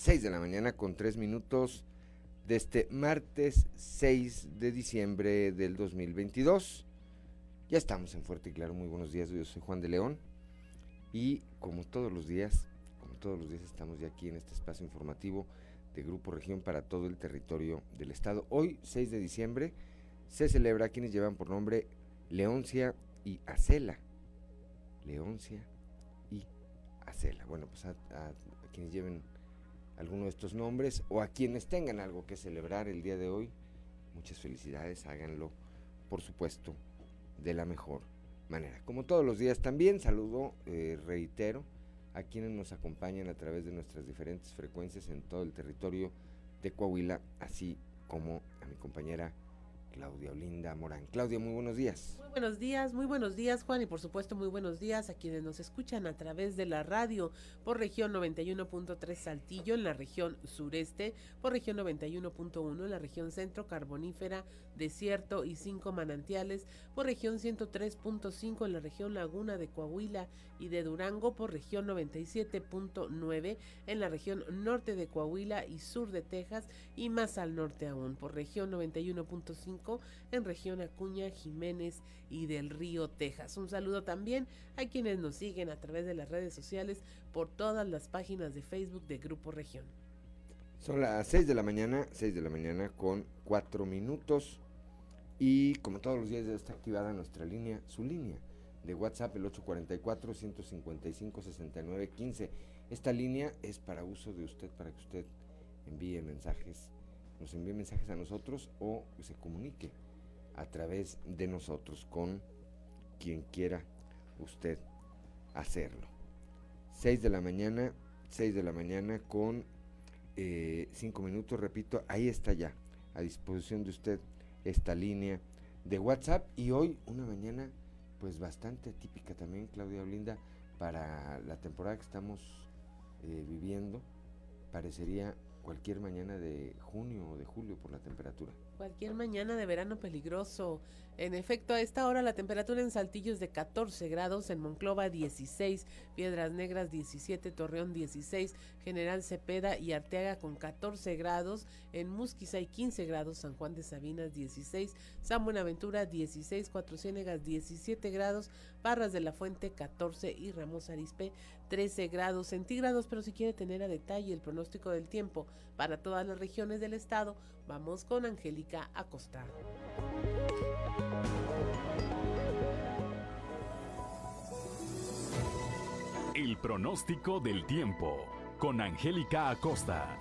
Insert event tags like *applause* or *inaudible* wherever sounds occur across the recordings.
6 de la mañana con 3 minutos de este martes 6 de diciembre del 2022. Ya estamos en Fuerte y Claro, muy buenos días, yo soy Juan de León y como todos los días, como todos los días estamos ya aquí en este espacio informativo de Grupo Región para todo el territorio del estado. Hoy, 6 de diciembre, se celebra quienes llevan por nombre Leoncia y Acela. Leoncia y Acela. Bueno, pues a, a quienes lleven alguno de estos nombres o a quienes tengan algo que celebrar el día de hoy, muchas felicidades, háganlo, por supuesto, de la mejor manera. Como todos los días también saludo, eh, reitero, a quienes nos acompañan a través de nuestras diferentes frecuencias en todo el territorio de Coahuila, así como a mi compañera Claudia Olinda Morán. Claudia, muy buenos días. Muy buenos días, muy buenos días Juan y por supuesto muy buenos días a quienes nos escuchan a través de la radio por región 91.3 Saltillo en la región sureste, por región 91.1 en la región centro carbonífera, desierto y cinco manantiales, por región 103.5 en la región laguna de Coahuila y de Durango, por región 97.9 en la región norte de Coahuila y sur de Texas y más al norte aún, por región 91.5 en región Acuña, Jiménez y del Río, Texas. Un saludo también a quienes nos siguen a través de las redes sociales por todas las páginas de Facebook de Grupo Región. Son las 6 de la mañana, 6 de la mañana con 4 minutos. Y como todos los días está activada nuestra línea, su línea de WhatsApp, el 844-155-6915. Esta línea es para uso de usted, para que usted envíe mensajes, nos envíe mensajes a nosotros o se comunique a través de nosotros con quien quiera usted hacerlo. 6 de la mañana, 6 de la mañana con 5 eh, minutos, repito, ahí está ya, a disposición de usted esta línea de WhatsApp y hoy una mañana pues bastante atípica también, Claudia Olinda, para la temporada que estamos eh, viviendo, parecería cualquier mañana de junio o de julio por la temperatura. Cualquier mañana de verano peligroso. En efecto, a esta hora la temperatura en Saltillo es de 14 grados, en Monclova 16, Piedras Negras 17, Torreón 16, General Cepeda y Arteaga con 14 grados, en Musquis hay 15 grados, San Juan de Sabinas 16, San Buenaventura 16, Cuatro Ciénegas 17 grados, Barras de la Fuente 14 y Ramos Arispe 13 grados centígrados, pero si quiere tener a detalle el pronóstico del tiempo para todas las regiones del estado, vamos con Angélica Acosta. El pronóstico del tiempo con Angélica Acosta.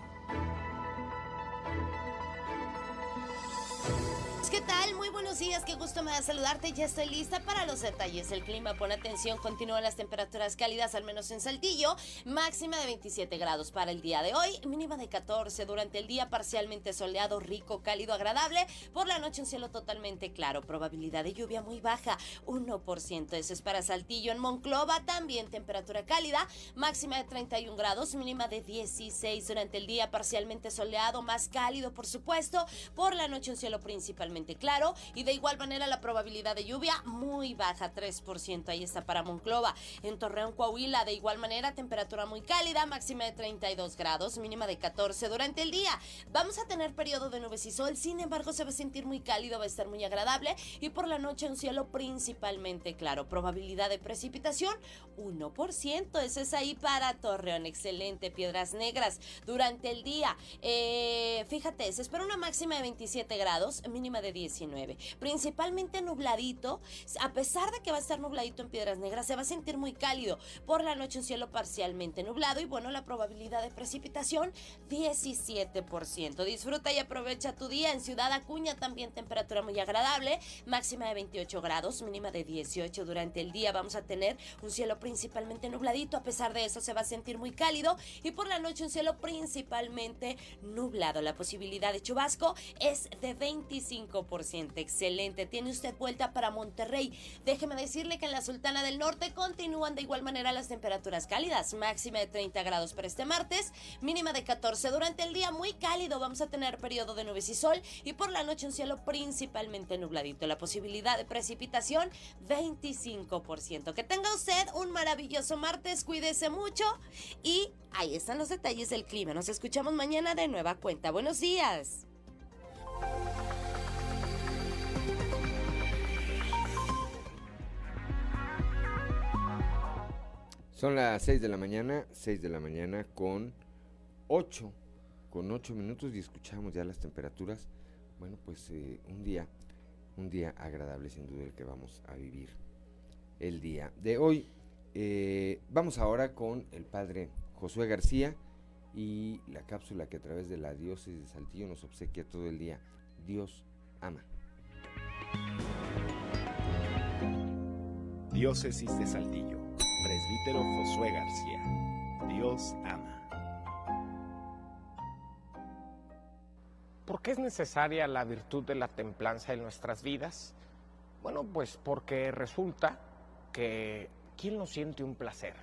Buenos días, qué gusto me da saludarte. Ya estoy lista para los detalles del clima. Pon atención, continúan las temperaturas cálidas, al menos en Saltillo. Máxima de 27 grados para el día de hoy, mínima de 14 durante el día, parcialmente soleado, rico, cálido, agradable. Por la noche un cielo totalmente claro, probabilidad de lluvia muy baja, 1%. Eso es para Saltillo. En Monclova también temperatura cálida, máxima de 31 grados, mínima de 16 durante el día, parcialmente soleado, más cálido, por supuesto. Por la noche un cielo principalmente claro y de igual manera la probabilidad de lluvia muy baja, 3%. Ahí está para Monclova. En Torreón, Coahuila, de igual manera temperatura muy cálida, máxima de 32 grados, mínima de 14 durante el día. Vamos a tener periodo de nubes y sol, sin embargo se va a sentir muy cálido, va a estar muy agradable y por la noche un cielo principalmente claro. Probabilidad de precipitación 1%. Ese es ahí para Torreón. Excelente. Piedras negras durante el día. Eh, fíjate, se espera una máxima de 27 grados, mínima de 19. Principalmente nubladito, a pesar de que va a estar nubladito en Piedras Negras, se va a sentir muy cálido. Por la noche un cielo parcialmente nublado y bueno, la probabilidad de precipitación 17%. Disfruta y aprovecha tu día. En Ciudad Acuña también temperatura muy agradable, máxima de 28 grados, mínima de 18 durante el día. Vamos a tener un cielo principalmente nubladito, a pesar de eso se va a sentir muy cálido y por la noche un cielo principalmente nublado. La posibilidad de chubasco es de 25 Excelente. Tiene usted vuelta para Monterrey. Déjeme decirle que en la Sultana del Norte continúan de igual manera las temperaturas cálidas. Máxima de 30 grados para este martes, mínima de 14. Durante el día muy cálido vamos a tener periodo de nubes y sol y por la noche un cielo principalmente nubladito. La posibilidad de precipitación 25%. Que tenga usted un maravilloso martes, cuídese mucho y ahí están los detalles del clima. Nos escuchamos mañana de nueva cuenta. Buenos días. Son las 6 de la mañana, 6 de la mañana con 8, con 8 minutos y escuchamos ya las temperaturas. Bueno, pues eh, un día, un día agradable sin duda el que vamos a vivir el día de hoy. Eh, vamos ahora con el padre Josué García y la cápsula que a través de la diócesis de Saltillo nos obsequia todo el día. Dios ama. Diócesis de Saltillo Presbítero Josué García. Dios ama. ¿Por qué es necesaria la virtud de la templanza en nuestras vidas? Bueno, pues porque resulta que ¿quién no siente un placer?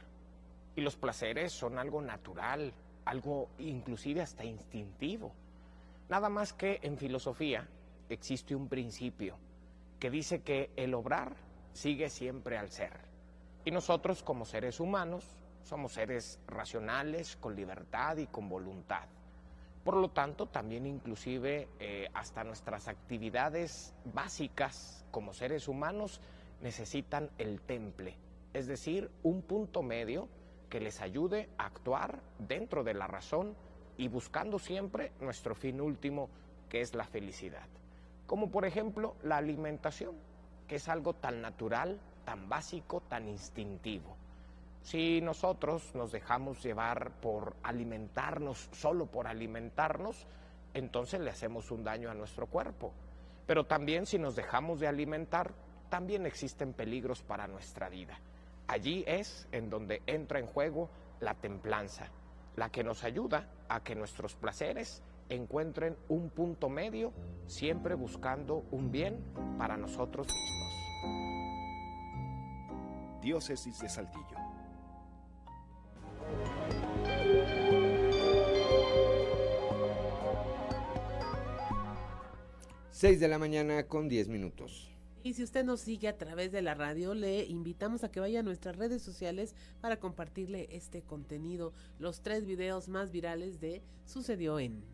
Y los placeres son algo natural, algo inclusive hasta instintivo. Nada más que en filosofía existe un principio que dice que el obrar sigue siempre al ser. Y nosotros como seres humanos somos seres racionales, con libertad y con voluntad. Por lo tanto, también inclusive eh, hasta nuestras actividades básicas como seres humanos necesitan el temple, es decir, un punto medio que les ayude a actuar dentro de la razón y buscando siempre nuestro fin último, que es la felicidad. Como por ejemplo la alimentación, que es algo tan natural, tan básico, tan instintivo. Si nosotros nos dejamos llevar por alimentarnos, solo por alimentarnos, entonces le hacemos un daño a nuestro cuerpo. Pero también si nos dejamos de alimentar, también existen peligros para nuestra vida. Allí es en donde entra en juego la templanza, la que nos ayuda a que nuestros placeres encuentren un punto medio, siempre buscando un bien para nosotros mismos. Diócesis de Saltillo. 6 de la mañana con 10 minutos. Y si usted nos sigue a través de la radio, le invitamos a que vaya a nuestras redes sociales para compartirle este contenido, los tres videos más virales de Sucedió en.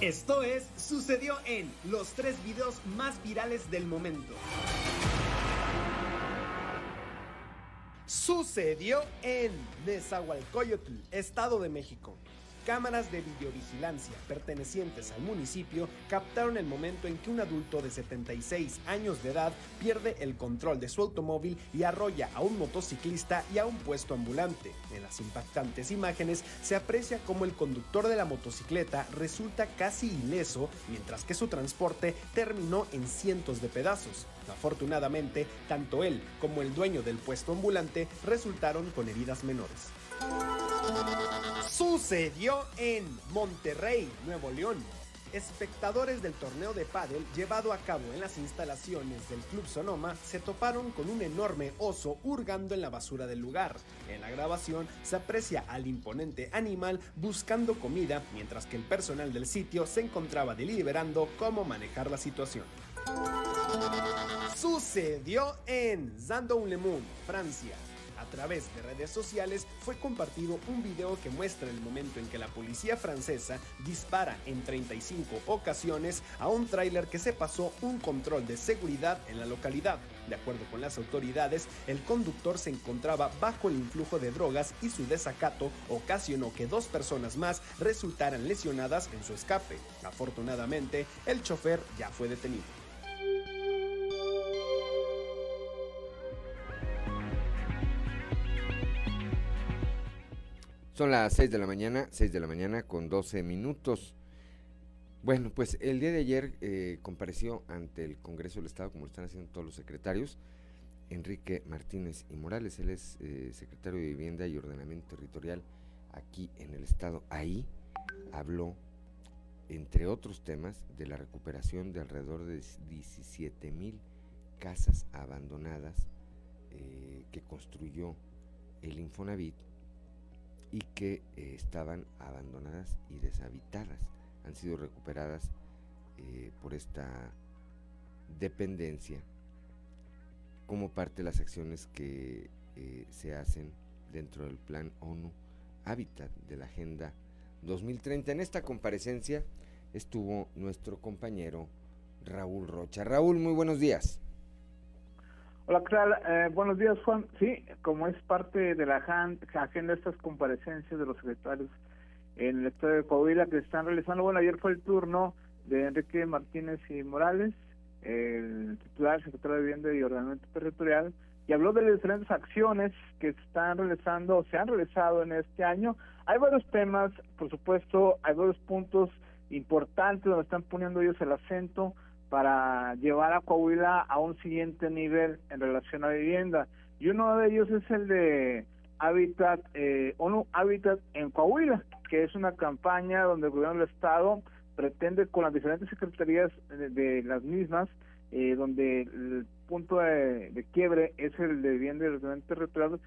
Esto es Sucedió en los tres videos más virales del momento. Sucedió en Nezahualcóyotl, Estado de México. Cámaras de videovigilancia pertenecientes al municipio captaron el momento en que un adulto de 76 años de edad pierde el control de su automóvil y arrolla a un motociclista y a un puesto ambulante. En las impactantes imágenes se aprecia cómo el conductor de la motocicleta resulta casi ileso, mientras que su transporte terminó en cientos de pedazos. Afortunadamente, tanto él como el dueño del puesto ambulante resultaron con heridas menores. Sucedió en Monterrey, Nuevo León. Espectadores del torneo de pádel llevado a cabo en las instalaciones del Club Sonoma se toparon con un enorme oso hurgando en la basura del lugar. En la grabación se aprecia al imponente animal buscando comida mientras que el personal del sitio se encontraba deliberando cómo manejar la situación. Sucedió en Zandon-le-Monde, Francia. A través de redes sociales fue compartido un video que muestra el momento en que la policía francesa dispara en 35 ocasiones a un tráiler que se pasó un control de seguridad en la localidad. De acuerdo con las autoridades, el conductor se encontraba bajo el influjo de drogas y su desacato ocasionó que dos personas más resultaran lesionadas en su escape. Afortunadamente, el chofer ya fue detenido. Son las 6 de la mañana, 6 de la mañana con 12 minutos. Bueno, pues el día de ayer eh, compareció ante el Congreso del Estado, como lo están haciendo todos los secretarios, Enrique Martínez y Morales. Él es eh, secretario de Vivienda y Ordenamiento Territorial aquí en el Estado. Ahí habló, entre otros temas, de la recuperación de alrededor de 17 mil casas abandonadas eh, que construyó el Infonavit y que eh, estaban abandonadas y deshabitadas. Han sido recuperadas eh, por esta dependencia como parte de las acciones que eh, se hacen dentro del plan ONU Hábitat de la Agenda 2030. En esta comparecencia estuvo nuestro compañero Raúl Rocha. Raúl, muy buenos días. Hola, ¿qué tal? Eh, buenos días, Juan. Sí, como es parte de la agenda de estas comparecencias de los secretarios en el estado de Coahuila que están realizando, bueno, ayer fue el turno de Enrique Martínez y Morales, el titular secretario de Vivienda y Ordenamiento Territorial, y habló de las diferentes acciones que están realizando o se han realizado en este año. Hay varios temas, por supuesto, hay varios puntos importantes donde están poniendo ellos el acento para llevar a Coahuila a un siguiente nivel en relación a vivienda. Y uno de ellos es el de Habitat, eh, ONU Habitat en Coahuila, que es una campaña donde el gobierno del Estado pretende con las diferentes secretarías de, las mismas, eh, donde el punto de, quiebre es el de vivienda y ordenamiento territorial,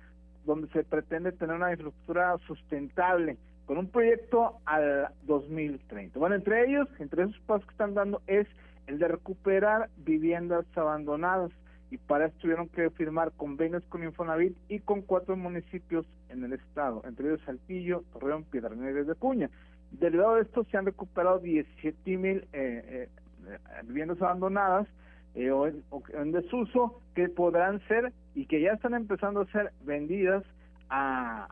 donde se pretende tener una infraestructura sustentable con un proyecto al 2030. Bueno, entre ellos, entre esos pasos que están dando es el de recuperar viviendas abandonadas y para esto tuvieron que firmar convenios con Infonavit y con cuatro municipios en el estado, entre ellos Saltillo, Torreón, Piedra Negra de Cuña. Derivado de esto se han recuperado 17 mil eh, eh, viviendas abandonadas eh, o, en, desuso que podrán ser y que ya están empezando a ser vendidas a,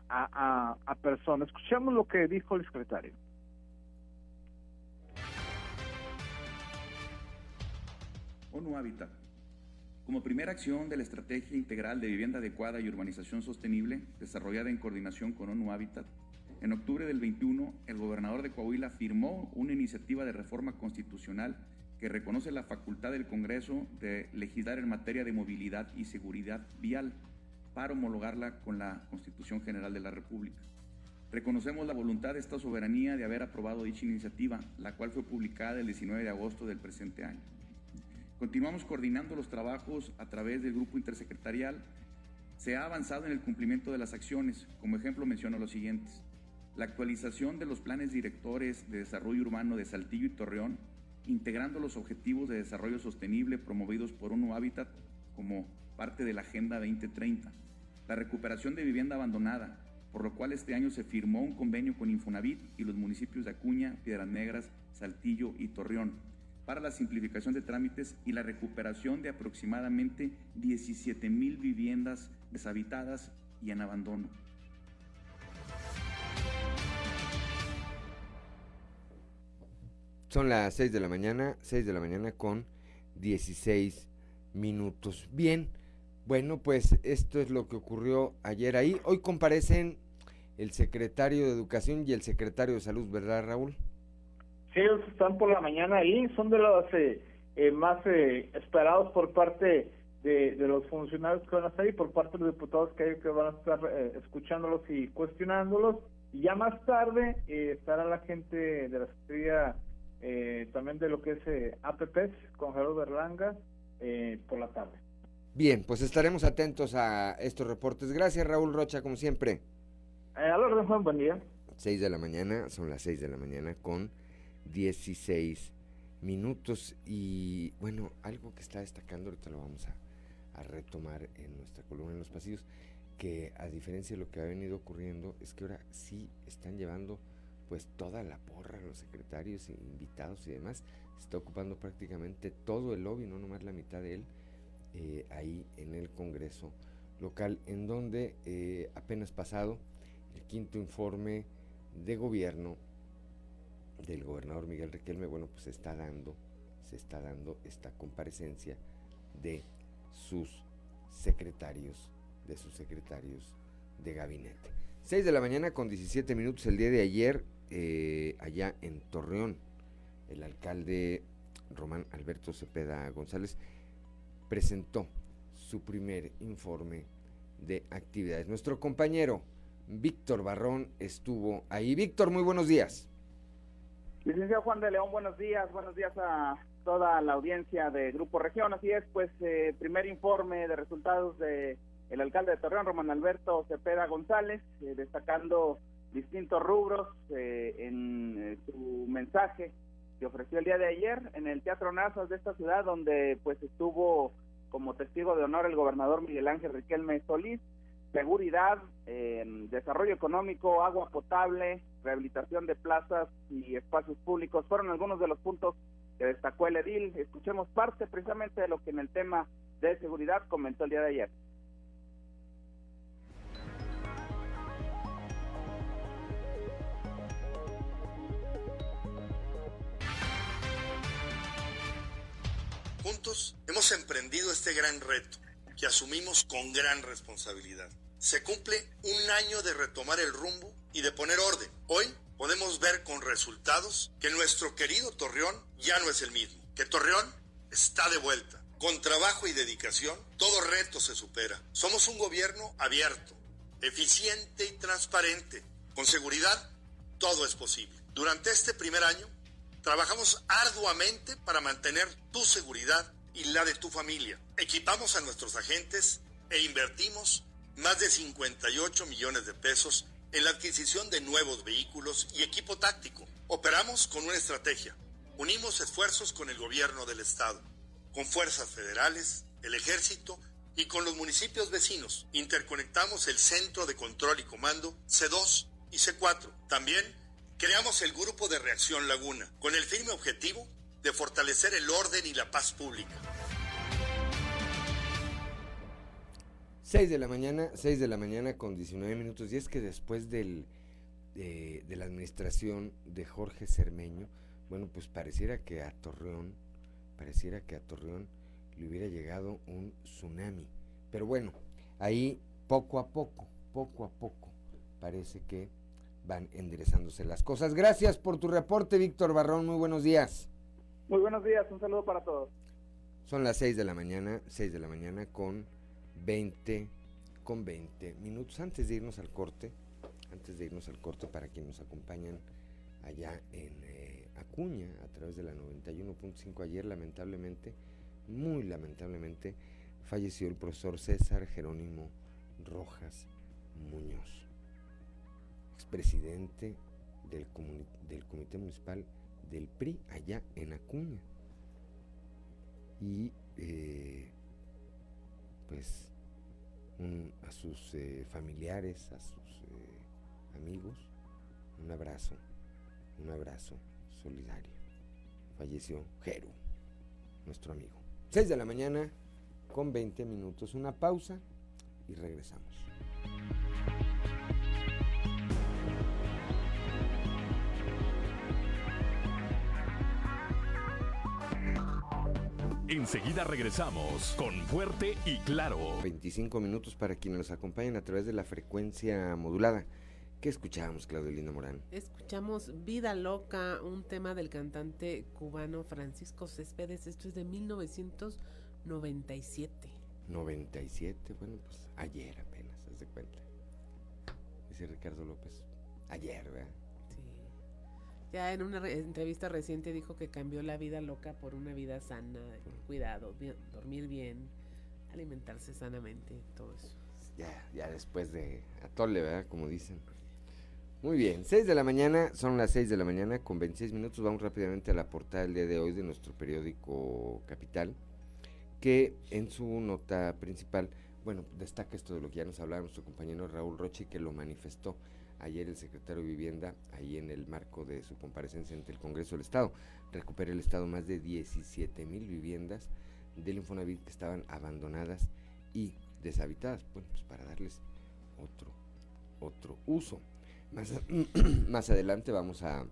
a personas. Escuchemos lo que dijo el secretario. ONU Habitat. Como primera acción de la Estrategia Integral de Vivienda Adecuada y Urbanización Sostenible, desarrollada en coordinación con ONU Habitat, en octubre del 21, el gobernador de Coahuila firmó una iniciativa de reforma constitucional que reconoce la facultad del Congreso de legislar en materia de movilidad y seguridad vial para homologarla con la Constitución General de la República. Reconocemos la voluntad de esta soberanía de haber aprobado dicha iniciativa, la cual fue publicada el 19 de agosto del presente año. Continuamos coordinando los trabajos a través del grupo intersecretarial. Se ha avanzado en el cumplimiento de las acciones. Como ejemplo menciono los siguientes. la actualización de los planes directores de desarrollo urbano de Saltillo y Torreón, integrando los objetivos de desarrollo sostenible promovidos por ONU Habitat como parte de la Agenda 2030, la recuperación de vivienda abandonada, por lo cual este año se firmó un convenio con Infonavit y los municipios de Acuña, Piedras Negras, Saltillo y Torreón para la simplificación de trámites y la recuperación de aproximadamente 17 mil viviendas deshabitadas y en abandono. Son las 6 de la mañana, 6 de la mañana con 16 minutos. Bien, bueno, pues esto es lo que ocurrió ayer ahí. Hoy comparecen el secretario de Educación y el secretario de Salud, ¿verdad, Raúl? Sí, ellos están por la mañana ahí, son de los eh, eh, más eh, esperados por parte de, los funcionarios que van a estar ahí, por parte de los diputados que, hay, que van a estar escuchándolos y cuestionándolos. Y ya más tarde estará la gente de la Secretaría también de lo que es APPs con Gerardo Berlanga por la tarde. Bien, pues estaremos atentos a estos reportes. Gracias, Raúl Rocha, como siempre. a la Juan, buen día. 6 de la mañana, son las 6 de la mañana con 16 minutos. Y bueno, algo que está destacando, ahorita lo vamos a, retomar en nuestra columna en los pasillos, que a diferencia de lo que ha venido ocurriendo, es que ahora sí están llevando pues toda la porra, los secretarios, invitados y demás, está ocupando prácticamente todo el lobby, no nomás la mitad de él, eh, ahí en el Congreso local, en donde eh, apenas pasado el quinto informe de gobierno del gobernador Miguel Riquelme, bueno, pues se está dando, se está dando esta comparecencia de sus secretarios, de sus secretarios de gabinete. 6 de la mañana con 17 minutos el día de ayer, eh, allá en Torreón, el alcalde Román Alberto Cepeda González presentó su primer informe de actividades. Nuestro compañero Víctor Barrón estuvo ahí. Víctor, muy buenos días. Licenciado Juan de León, buenos días, buenos días a toda la audiencia de Grupo Región. Así es, pues, eh, primer informe de resultados de el alcalde de Torreón, Román Alberto Cepeda González, eh, destacando distintos rubros eh, en su mensaje que ofreció el día de ayer en el Teatro Nazas de esta ciudad, donde pues estuvo como testigo de honor el gobernador Miguel Ángel Riquelme Solís, seguridad, desarrollo económico, agua potable, rehabilitación de plazas y espacios públicos fueron algunos de los puntos que destacó el edil. Escuchemos parte precisamente de lo que en el tema de seguridad comentó el día de ayer. Juntos hemos emprendido este gran reto que asumimos con gran responsabilidad. Se cumple un año de retomar el rumbo y de poner orden. Hoy podemos ver con resultados que nuestro querido Torreón ya no es el mismo, que Torreón está de vuelta. Con trabajo y dedicación, todo reto se supera. Somos un gobierno abierto, eficiente y transparente. Con seguridad, todo es posible. Durante este primer año, trabajamos arduamente para mantener tu seguridad y la de tu familia. Equipamos a nuestros agentes e invertimos más de 58 millones de pesos en la adquisición de nuevos vehículos y equipo táctico. Operamos con una estrategia. Unimos esfuerzos con el gobierno del Estado, con fuerzas federales, el ejército y con los municipios vecinos. Interconectamos el Centro de Control y Comando C2 y C4. También creamos el Grupo de Reacción Laguna, con el firme objetivo de fortalecer el orden y la paz pública. 6 de la mañana, 6 de la mañana con 19 minutos. Y es que después del, de, la administración de Jorge Cermeño, bueno, pues pareciera que a Torreón, pareciera que a Torreón le hubiera llegado un tsunami. Pero bueno, ahí poco a poco, poco a poco, parece que van enderezándose las cosas. Gracias por tu reporte, Víctor Barrón. Muy buenos días. Muy buenos días, un saludo para todos. Son las 6 de la mañana, 6 de la mañana con 20 con 20 minutos antes de irnos al corte, antes de irnos al corte para quienes nos acompañan allá en eh, Acuña a través de la 91.5 ayer lamentablemente, muy lamentablemente falleció el profesor César Jerónimo Rojas Muñoz. expresidente del, del Comité Municipal del PRI allá en Acuña. Y eh, pues a sus eh, familiares, a sus eh, amigos, un abrazo, un abrazo solidario. Falleció Jeru, nuestro amigo. 6 de la mañana con 20 minutos, una pausa y regresamos. Enseguida regresamos con Fuerte y Claro. 25 minutos para quienes nos acompañan a través de la frecuencia modulada. ¿Qué escuchamos, Claudelina Morán? Escuchamos Vida Loca, un tema del cantante cubano Francisco Céspedes. Esto es de 1997. 97, bueno, pues ayer apenas, haz de cuenta. Dice Ricardo López. Ayer, ¿verdad? Ya en una entrevista reciente dijo que cambió la vida loca por una vida sana, cuidado, dormir bien, alimentarse sanamente, todo eso. Ya, ya después de atole, ¿verdad? Como dicen. Muy bien, 6 de la mañana, son las 6 de la mañana con 26 minutos. Vamos rápidamente a la portada del día de hoy de nuestro periódico Capital, que en su nota principal, bueno, destaca esto de lo que ya nos hablaba nuestro compañero Raúl Roche, que lo manifestó ayer el secretario de Vivienda, ahí en el marco de su comparecencia ante el Congreso del Estado, recupera el Estado más de 17 mil viviendas del Infonavit que estaban abandonadas y deshabitadas, bueno, pues para darles otro, otro uso. Más, *clears throat* más adelante vamos a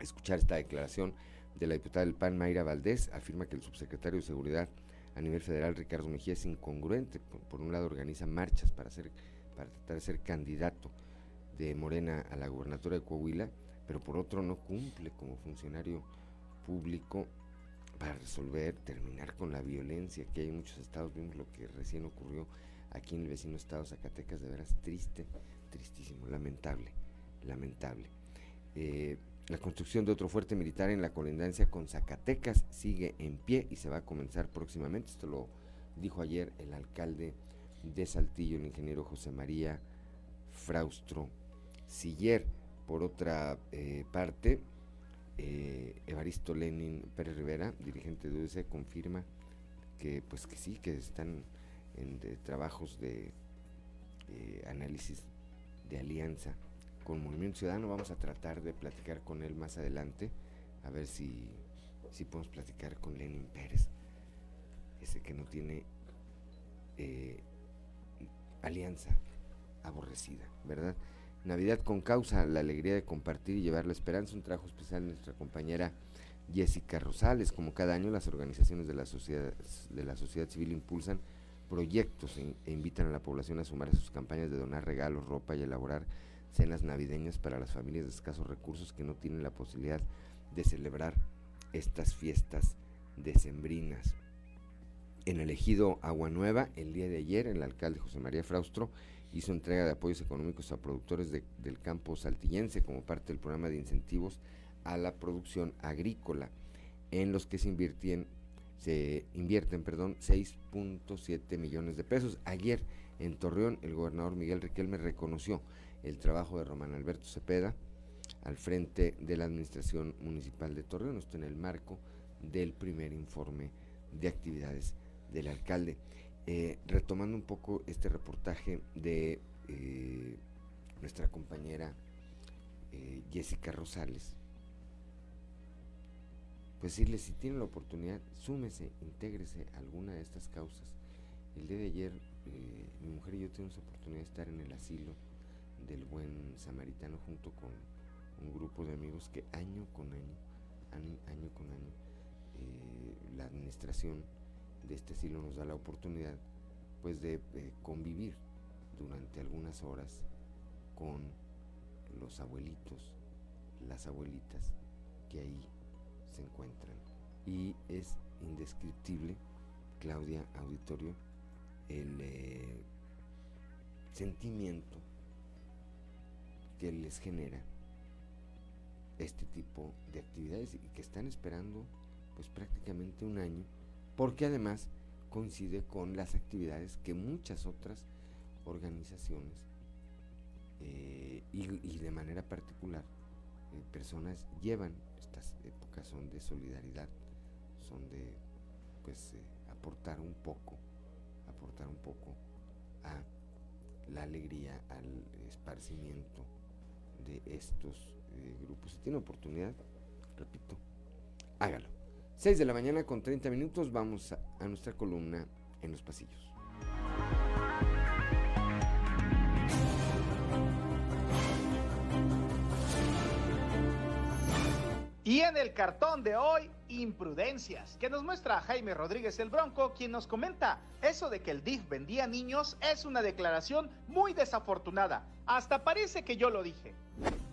escuchar esta declaración de la diputada del PAN, Mayra Valdés, afirma que el subsecretario de Seguridad a nivel federal, Ricardo Mejía, es incongruente. Por, un lado, organiza marchas para, hacer, para tratar de ser candidato de Morena a la gubernatura de Coahuila, pero por otro no cumple como funcionario público para resolver, terminar con la violencia que hay en muchos estados. Vimos lo que recién ocurrió aquí en el vecino estado Zacatecas, de veras triste, tristísimo, lamentable, lamentable. Eh, la construcción de otro fuerte militar en la colindancia con Zacatecas sigue en pie y se va a comenzar próximamente. Esto lo dijo ayer el alcalde de Saltillo, el ingeniero José María Fraustro Siller. Por otra eh, parte, eh, Evaristo Lenin Pérez Rivera, dirigente de UDC, confirma que pues que sí, que están en trabajos de eh, análisis de alianza con Movimiento Ciudadano. Vamos a tratar de platicar con él más adelante, a ver si, si podemos platicar con Lenin Pérez, ese que no tiene alianza aborrecida, ¿verdad? Navidad con causa, la alegría de compartir y llevar la esperanza, un trabajo especial de nuestra compañera Jessica Rosales. Como cada año, las organizaciones de la sociedad, de la sociedad civil impulsan proyectos e, e invitan a la población a sumar a sus campañas de donar regalos, ropa y elaborar cenas navideñas para las familias de escasos recursos que no tienen la posibilidad de celebrar estas fiestas decembrinas. En el ejido Agua Nueva, el día de ayer, el alcalde José María Fraustro hizo entrega de apoyos económicos a productores del campo saltillense como parte del programa de incentivos a la producción agrícola, en los que se invierten, se invierten perdón, 6.7 millones de pesos. Ayer en Torreón el gobernador Miguel Riquelme reconoció el trabajo de Román Alberto Cepeda al frente de la administración municipal de Torreón, esto en el marco del primer informe de actividades del alcalde. Eh, retomando un poco este reportaje de eh, nuestra compañera eh, Jessica Rosales, pues decirle, si tiene la oportunidad, súmese, intégrese a alguna de estas causas. El día de ayer, mi mujer y yo tuvimos la oportunidad de estar en el asilo del buen samaritano junto con un grupo de amigos que año con año, año con año, la administración de este asilo nos da la oportunidad pues de eh, convivir durante algunas horas con los abuelitos, las abuelitas que ahí se encuentran. Y es indescriptible, Claudia Auditorio, el eh, sentimiento que les genera este tipo de actividades y que están esperando pues prácticamente un año porque además coincide con las actividades que muchas otras organizaciones eh, y, de manera particular, eh, personas llevan estas épocas, son de solidaridad, son de pues aportar un poco, aportar un poco a la alegría, al esparcimiento de estos grupos. Si tiene oportunidad, repito, hágalo. 6 de la mañana con 30 minutos vamos a nuestra columna en los pasillos. Y en el cartón de hoy, imprudencias, que nos muestra Jaime Rodríguez el Bronco, quien nos comenta, eso de que el DIF vendía niños es una declaración muy desafortunada. Hasta parece que yo lo dije.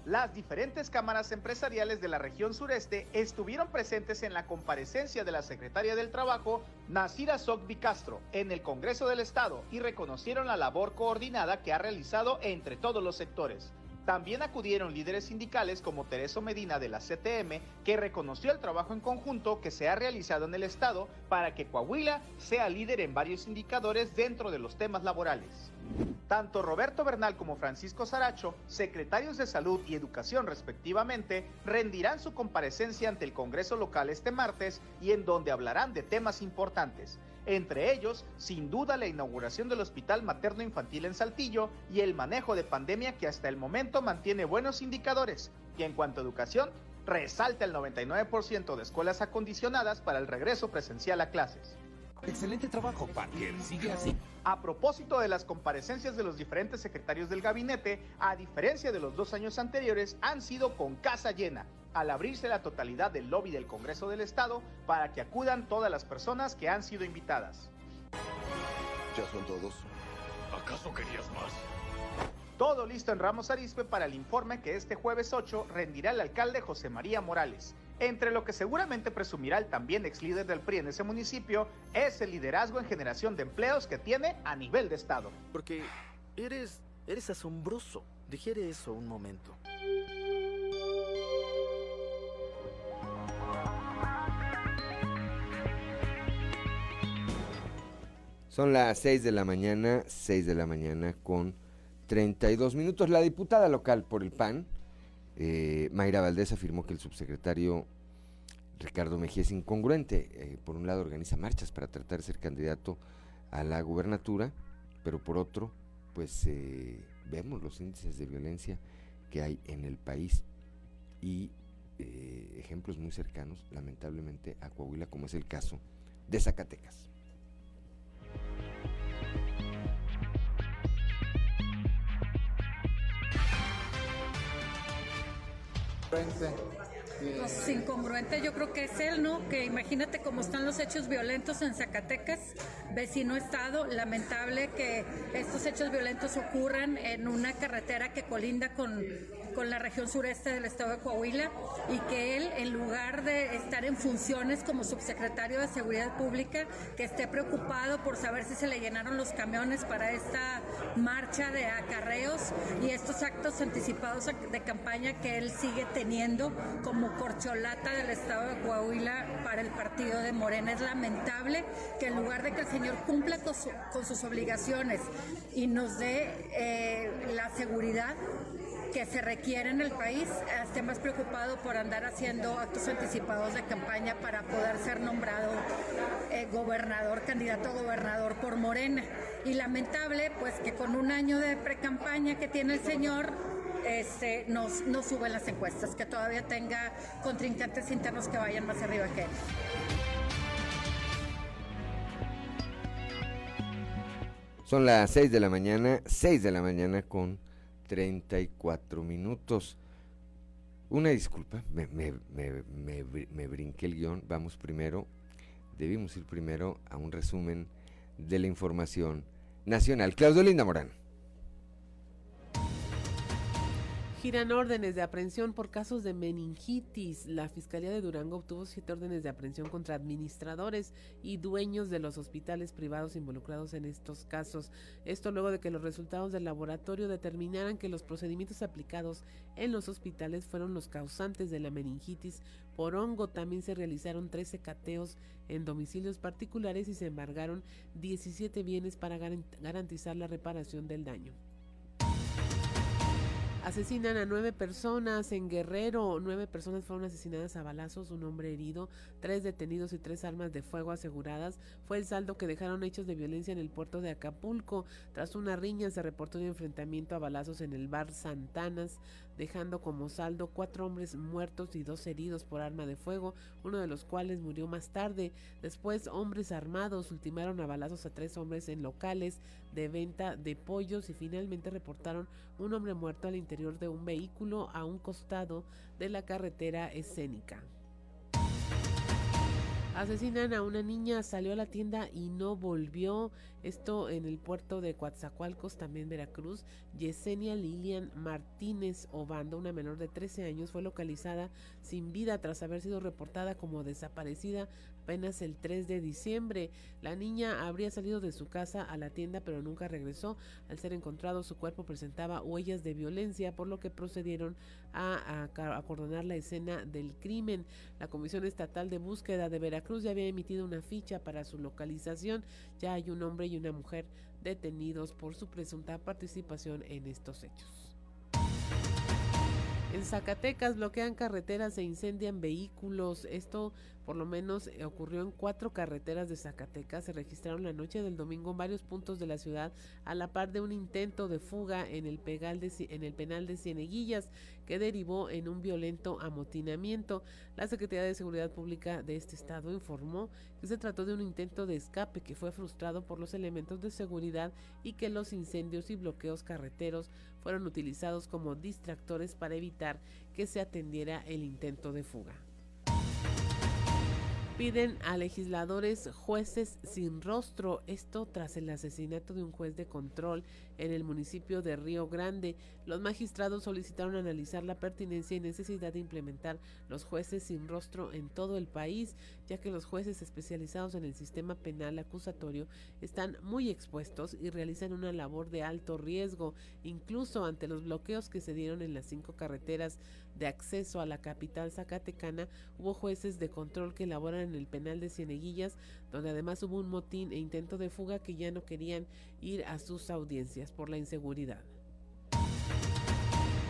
Las diferentes cámaras empresariales de la región sureste estuvieron presentes en la comparecencia de la secretaria del Trabajo, Nasira Sogbi Castro, en el Congreso del Estado y reconocieron la labor coordinada que ha realizado entre todos los sectores. También acudieron líderes sindicales como Tereso Medina de la CTM, que reconoció el trabajo en conjunto que se ha realizado en el Estado para que Coahuila sea líder en varios indicadores dentro de los temas laborales. Tanto Roberto Bernal como Francisco Saracho, secretarios de Salud y Educación respectivamente, rendirán su comparecencia ante el Congreso local este martes y en donde hablarán de temas importantes. Entre ellos, sin duda, la inauguración del Hospital Materno Infantil en Saltillo y el manejo de pandemia que hasta el momento mantiene buenos indicadores. Y en cuanto a educación, resalta el 99% de escuelas acondicionadas para el regreso presencial a clases. Excelente trabajo, Parker. Sigue así. A propósito de las comparecencias de los diferentes secretarios del gabinete, a diferencia de los dos años anteriores, han sido con casa llena, al abrirse la totalidad del lobby del Congreso del Estado para que acudan todas las personas que han sido invitadas. ¿Ya son todos? ¿Acaso querías más? Todo listo en Ramos Arizpe para el informe que este jueves 8 rendirá el alcalde José María Morales. Entre lo que seguramente presumirá el también ex líder del PRI en ese municipio es el liderazgo en generación de empleos que tiene a nivel de estado. Porque eres eres asombroso. Digiere eso un momento. Son las 6 de la mañana, 6 de la mañana con 32 minutos. La diputada local por el PAN, eh, Mayra Valdés, afirmó que el subsecretario Ricardo Mejía es incongruente. Eh, por un lado organiza marchas para tratar de ser candidato a la gubernatura, pero por otro, pues eh, vemos los índices de violencia que hay en el país y ejemplos muy cercanos, lamentablemente, a Coahuila, como es el caso de Zacatecas. Incongruente yo creo que es él, ¿no? Que imagínate cómo están los hechos violentos en Zacatecas, vecino estado, lamentable que estos hechos violentos ocurran en una carretera que colinda con con la región sureste del estado de Coahuila y que él, en lugar de estar en funciones como subsecretario de Seguridad Pública, que esté preocupado por saber si se le llenaron los camiones para esta marcha de acarreos y estos actos anticipados de campaña que él sigue teniendo como corcholata del estado de Coahuila para el partido de Morena. Es lamentable que en lugar de que el señor cumpla con, sus obligaciones y nos dé eh, la seguridad que se requiere en el país esté más preocupado por andar haciendo actos anticipados de campaña para poder ser nombrado eh, gobernador, candidato a gobernador por Morena. Y lamentable, pues que con un año de pre-campaña que tiene el señor, este, no, no suben las encuestas, que todavía tenga contrincantes internos que vayan más arriba que él. Son las 6 de la mañana, 6 de la mañana con 34 minutos. Una disculpa, me, me, me, me, brinqué el guion. Vamos primero, debimos ir primero a un resumen de la información nacional. Claudio Linda Morán. Giran órdenes de aprehensión por casos de meningitis. La Fiscalía de Durango obtuvo siete órdenes de aprehensión contra administradores y dueños de los hospitales privados involucrados en estos casos. Esto luego de que los resultados del laboratorio determinaran que los procedimientos aplicados en los hospitales fueron los causantes de la meningitis por hongo. También se realizaron 13 cateos en domicilios particulares y se embargaron 17 bienes para garantizar la reparación del daño. Asesinan a nueve personas en Guerrero. Nueve personas fueron asesinadas a balazos, un hombre herido, tres detenidos y tres armas de fuego aseguradas. Fue el saldo que dejaron hechos de violencia en el puerto de Acapulco. Tras una riña se reportó un enfrentamiento a balazos en el bar Santanas dejando como saldo cuatro hombres muertos y dos heridos por arma de fuego, uno de los cuales murió más tarde. Después, hombres armados ultimaron a balazos a tres hombres en locales de venta de pollos y finalmente reportaron un hombre muerto al interior de un vehículo a un costado de la carretera escénica. Asesinan a una niña, salió a la tienda y no volvió. Esto en el puerto de Coatzacoalcos, también Veracruz. Yesenia Lilian Martínez Obando, una menor de 13 años, fue localizada sin vida tras haber sido reportada como desaparecida apenas el 3 de diciembre. La niña habría salido de su casa a la tienda pero nunca regresó. Al ser encontrado su cuerpo presentaba huellas de violencia por lo que procedieron a, acordonar la escena del crimen. La Comisión Estatal de Búsqueda de Veracruz ya había emitido una ficha para su localización. Ya hay un hombre y una mujer detenidos por su presunta participación en estos hechos. En Zacatecas bloquean carreteras e incendian vehículos. Esto por lo menos eh, ocurrió en cuatro carreteras de Zacatecas. Se registraron la noche del domingo en varios puntos de la ciudad a la par de un intento de fuga en el, en el penal de Cieneguillas que derivó en un violento amotinamiento. La Secretaría de Seguridad Pública de este estado informó que se trató de un intento de escape que fue frustrado por los elementos de seguridad y que los incendios y bloqueos carreteros fueron utilizados como distractores para evitar que se atendiera el intento de fuga. Piden a legisladores jueces sin rostro, esto tras el asesinato de un juez de control en el municipio de Río Grande. Los magistrados solicitaron analizar la pertinencia y necesidad de implementar los jueces sin rostro en todo el país, ya que los jueces especializados en el sistema penal acusatorio están muy expuestos y realizan una labor de alto riesgo, incluso ante los bloqueos que se dieron en las cinco carreteras de acceso a la capital zacatecana, hubo jueces de control que elaboran en el penal de Cieneguillas, donde además hubo un motín e intento de fuga que ya no querían ir a sus audiencias por la inseguridad.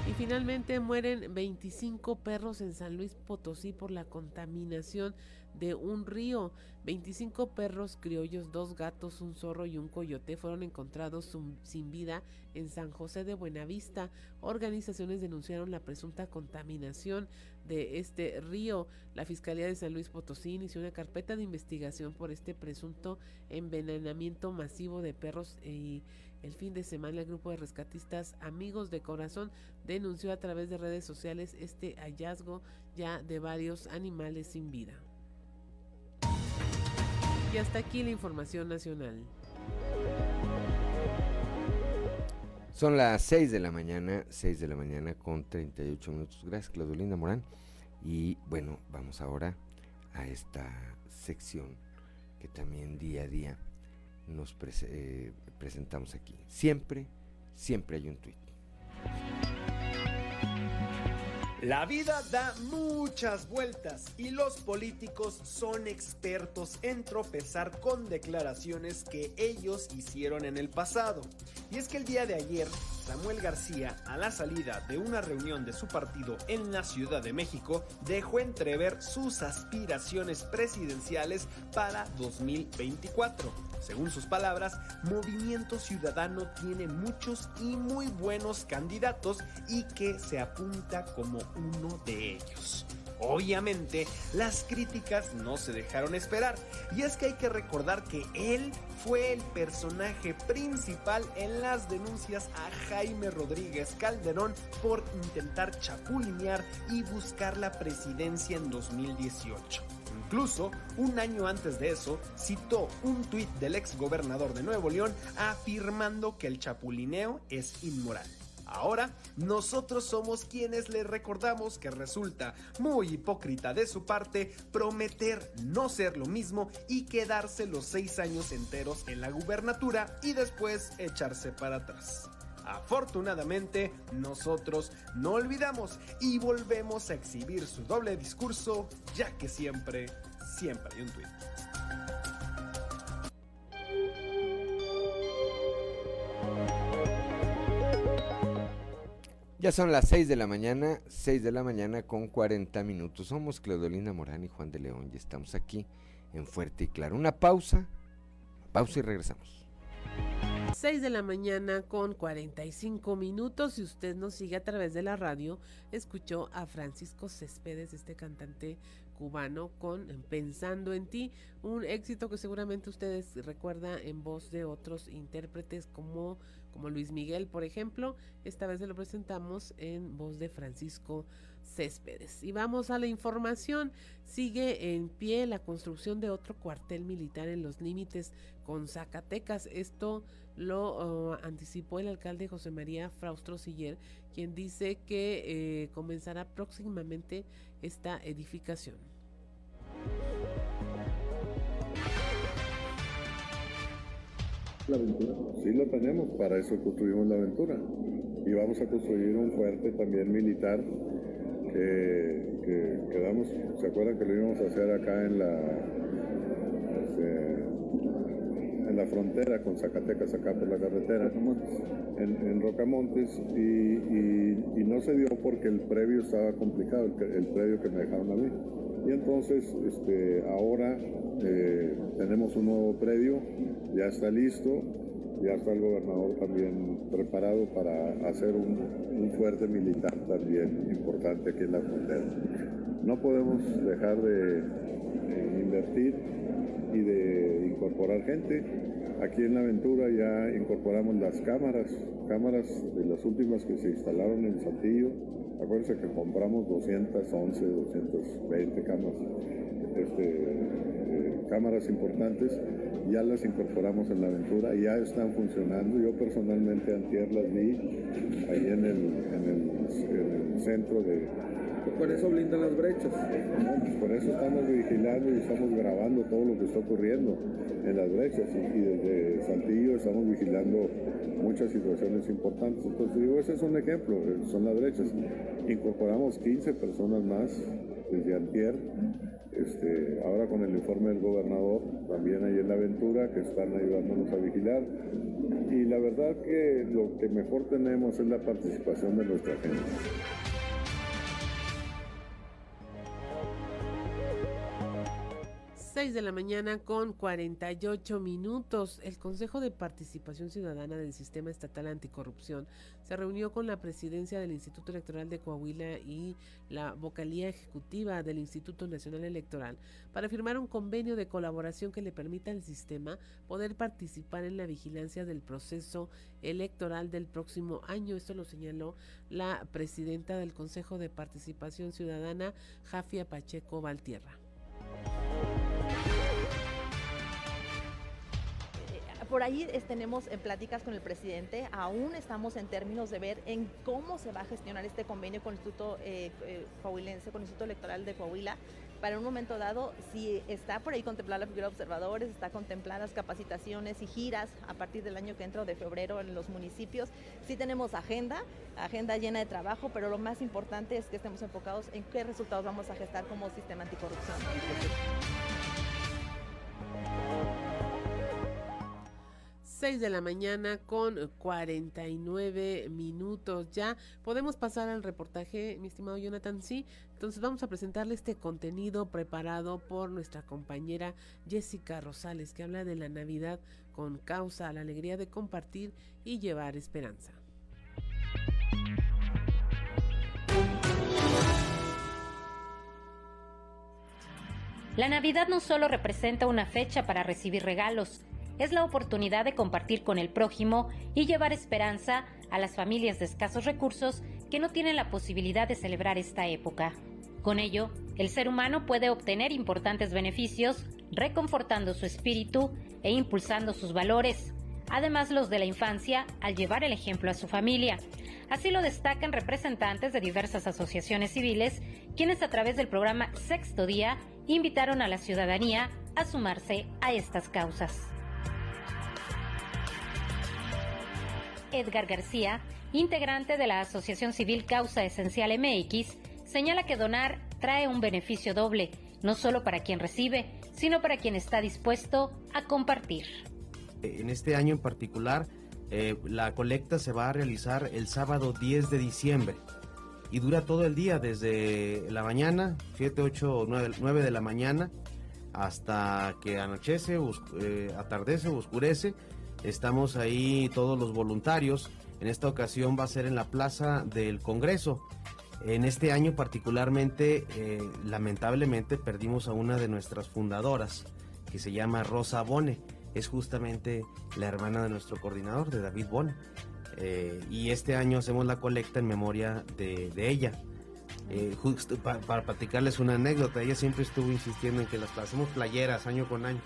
Y finalmente mueren 25 perros en San Luis Potosí por la contaminación de un río. 25 perros criollos, dos gatos, un zorro y un coyote fueron encontrados sin vida en San José de Buenavista. Organizaciones denunciaron la presunta contaminación de este río. La Fiscalía de San Luis Potosí inició una carpeta de investigación por este presunto envenenamiento masivo de perros y el fin de semana el grupo de rescatistas Amigos de Corazón denunció a través de redes sociales este hallazgo ya de varios animales sin vida. Y hasta aquí la información nacional. Son las 6 de la mañana, 6 de la mañana con 38 minutos. Gracias, Claudolinda Morán. Y bueno, vamos ahora a esta sección que también día a día nos eh, presentamos aquí. Siempre, siempre hay un tuit. La vida da muchas vueltas y los políticos son expertos en tropezar con declaraciones que ellos hicieron en el pasado. Y es que el día de ayer, Samuel García, a la salida de una reunión de su partido en la Ciudad de México, dejó entrever sus aspiraciones presidenciales para 2024 según sus palabras, Movimiento Ciudadano tiene muchos y muy buenos candidatos y que se apunta como uno de ellos. Obviamente, las críticas no se dejaron esperar, y es que hay que recordar que él fue el personaje principal en las denuncias a Jaime Rodríguez Calderón por intentar chapulinear y buscar la presidencia en 2018. Incluso, un año antes de eso, citó un tuit del ex gobernador de Nuevo León afirmando que el chapulineo es inmoral. Ahora, nosotros somos quienes le recordamos que resulta muy hipócrita de su parte prometer no ser lo mismo y quedarse los seis años enteros en la gubernatura y después echarse para atrás. Afortunadamente, nosotros no olvidamos y volvemos a exhibir su doble discurso, ya que siempre, siempre hay un tweet. Ya son las 6 de la mañana, 6 de la mañana con 40 minutos. Somos Claudolina Morán y Juan de León y estamos aquí en Fuerte y Claro. Una pausa, pausa y regresamos. 6 de la mañana con 45 minutos. Si usted nos sigue a través de la radio, escuchó a Francisco Céspedes, este cantante cubano, con Pensando en ti, un éxito que seguramente ustedes recuerdan en voz de otros intérpretes como, como Luis Miguel, por ejemplo. Esta vez se lo presentamos en voz de Francisco Céspedes. Y vamos a la información. Sigue en pie la construcción de otro cuartel militar en los límites con Zacatecas. Esto lo uh, anticipó el alcalde José María Fraustro Siller, quien dice que eh, comenzará próximamente esta edificación. La aventura, sí lo tenemos, para eso construimos la aventura. Y vamos a construir un fuerte también militar que, que quedamos, ¿se acuerdan que lo íbamos a hacer acá en la... Este, en la frontera con Zacatecas, acá por la carretera, en Rocamontes, y, no se dio porque el previo estaba complicado, el, previo que me dejaron a mí. Y entonces, este, ahora eh, tenemos un nuevo predio, ya está listo, ya está el gobernador también preparado para hacer un, un, fuerte militar también importante aquí en la frontera. No podemos dejar de invertir y de incorporar gente. Aquí en La Aventura ya incorporamos las cámaras, cámaras de las últimas que se instalaron en Saltillo. Acuérdense que compramos 211, 220 cámaras, cámaras importantes, ya las incorporamos en La Aventura, ya están funcionando. Yo personalmente antier las vi ahí en el centro de, por eso blindan las brechas. por eso estamos vigilando y estamos grabando todo lo que está ocurriendo en las brechas y, desde Santillo estamos vigilando muchas situaciones importantes. Entonces digo, ese es un ejemplo, eh, son las brechas. Incorporamos 15 personas más desde antier, este, ahora con el informe del gobernador, también ahí en la aventura, que están ayudándonos a vigilar. Y la verdad que lo que mejor tenemos es la participación de nuestra gente. 6 de la mañana con 48 minutos. El Consejo de Participación Ciudadana del Sistema Estatal Anticorrupción se reunió con la presidencia del Instituto Electoral de Coahuila y la vocalía ejecutiva del Instituto Nacional Electoral para firmar un convenio de colaboración que le permita al sistema poder participar en la vigilancia del proceso electoral del próximo año. Esto lo señaló la presidenta del Consejo de Participación Ciudadana, Jafia Pacheco Valtierra. Por ahí tenemos en pláticas con el presidente, aún estamos en términos de ver en cómo se va a gestionar este convenio con el Instituto eh, eh, Coahuilense, con el Instituto Electoral de Coahuila, para un momento dado, si está por ahí contemplada la figura de observadores, está contempladas capacitaciones y giras a partir del año que entra de febrero en los municipios. Sí tenemos agenda, agenda llena de trabajo, pero lo más importante es que estemos enfocados en qué resultados vamos a gestar como sistema anticorrupción. 6 de la mañana con 49 minutos ya. Podemos pasar al reportaje, mi estimado Jonathan, sí. Entonces vamos a presentarle este contenido preparado por nuestra compañera Jessica Rosales, que habla de la Navidad con causa, la alegría de compartir y llevar esperanza. La Navidad no solo representa una fecha para recibir regalos, es la oportunidad de compartir con el prójimo y llevar esperanza a las familias de escasos recursos que no tienen la posibilidad de celebrar esta época. Con ello, el ser humano puede obtener importantes beneficios, reconfortando su espíritu e impulsando sus valores, además los de la infancia al llevar el ejemplo a su familia. Así lo destacan representantes de diversas asociaciones civiles, quienes a través del programa Sexto Día invitaron a la ciudadanía a sumarse a estas causas. Edgar García, integrante de la Asociación Civil Causa Esencial MX, señala que donar trae un beneficio doble, no solo para quien recibe, sino para quien está dispuesto a compartir. En este año en particular Eh, la colecta se va a realizar el sábado 10 de diciembre y dura todo el día, desde la mañana, 7, 8, 9, 9 de la mañana, hasta que anochece, eh, atardece o oscurece. Estamos ahí todos los voluntarios. En esta ocasión va a ser en la Plaza del Congreso. En este año particularmente, eh, lamentablemente, perdimos a una de nuestras fundadoras, que se llama Rosa Bone. Es justamente la hermana de nuestro coordinador, de David Bone. Eh, y este año hacemos la colecta en memoria de, ella. Eh, para platicarles una anécdota, ella siempre estuvo insistiendo en que las hacemos playeras año con año.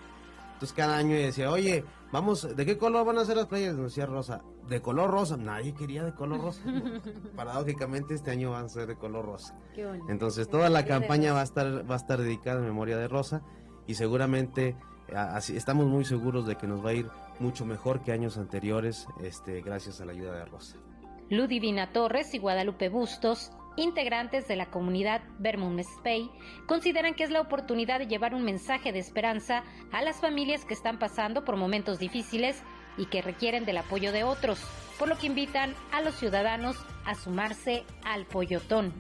Entonces cada año decía, oye, vamos, ¿de qué color van a ser las playeras? Nos decía Rosa, de color rosa. Nadie quería de color rosa. *laughs* Paradójicamente este año van a ser de color rosa. Entonces toda la campaña va a estar va a estar dedicada en memoria de Rosa y seguramente así, estamos muy seguros de que nos va a ir mucho mejor que años anteriores, este, gracias a la ayuda de Rosa. Ludivina Torres y Guadalupe Bustos integrantes de la comunidad Vermont Spey consideran que es la oportunidad de llevar un mensaje de esperanza a las familias que están pasando por momentos difíciles y que requieren del apoyo de otros, por lo que invitan a los ciudadanos a sumarse al Pollotón.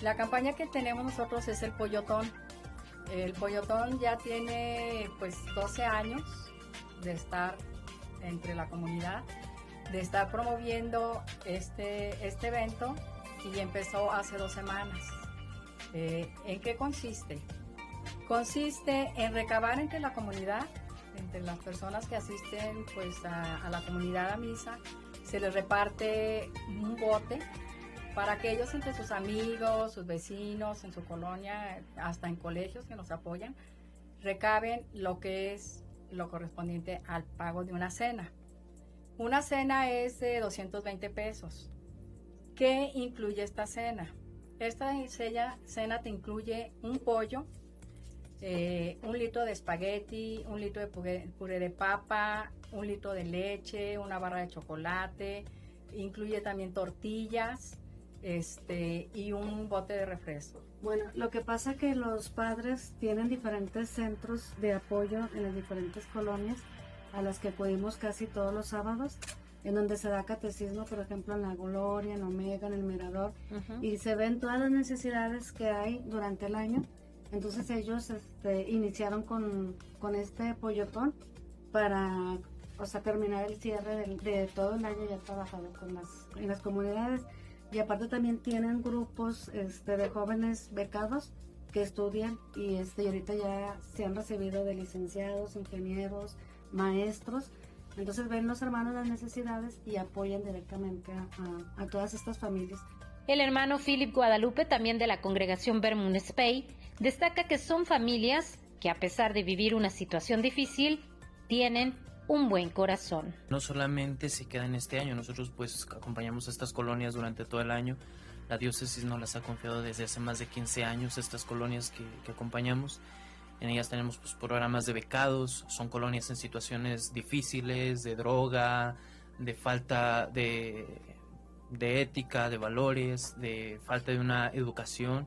La campaña que tenemos nosotros es el Pollotón. El Pollotón ya tiene pues 12 años de estar entre la comunidad, de estar promoviendo este, este evento y empezó hace dos semanas. Eh, ¿En qué consiste? Consiste en recabar entre la comunidad, entre las personas que asisten pues a, la comunidad a misa, se les reparte un bote para que ellos entre sus amigos, sus vecinos, en su colonia, hasta en colegios que nos apoyan, recaben lo que es lo correspondiente al pago de una cena. Una cena es de 220 pesos. ¿Qué incluye esta cena? Esta cena te incluye un pollo, eh, un litro de espagueti, un litro de puré, de papa, un litro de leche, una barra de chocolate, incluye también tortillas este, y un bote de refresco. Bueno, lo que pasa es que los padres tienen diferentes centros de apoyo en las diferentes colonias a las que acudimos casi todos los sábados en donde se da catecismo, por ejemplo, en la Gloria, en Omega, en el Mirador, y se ven todas las necesidades que hay durante el año. Entonces ellos este, iniciaron con, con este pollotón para o sea, terminar el cierre de, todo el año ya trabajado con las, en las comunidades. Y aparte también tienen grupos este, de jóvenes becados que estudian y, este, y ahorita ya se han recibido de licenciados, ingenieros, maestros entonces ven los hermanos las necesidades y apoyan directamente a, todas estas familias. El hermano Philip Guadalupe, también de la congregación Vermont Spey, destaca que son familias que a pesar de vivir una situación difícil, tienen un buen corazón. No solamente se queda en este año, nosotros pues acompañamos a estas colonias durante todo el año. La diócesis nos las ha confiado desde hace más de 15 años, estas colonias que, que acompañamos en ellas tenemos pues, programas de becados, son colonias en situaciones difíciles, de droga, de falta de, de ética, de valores, de falta de una educación.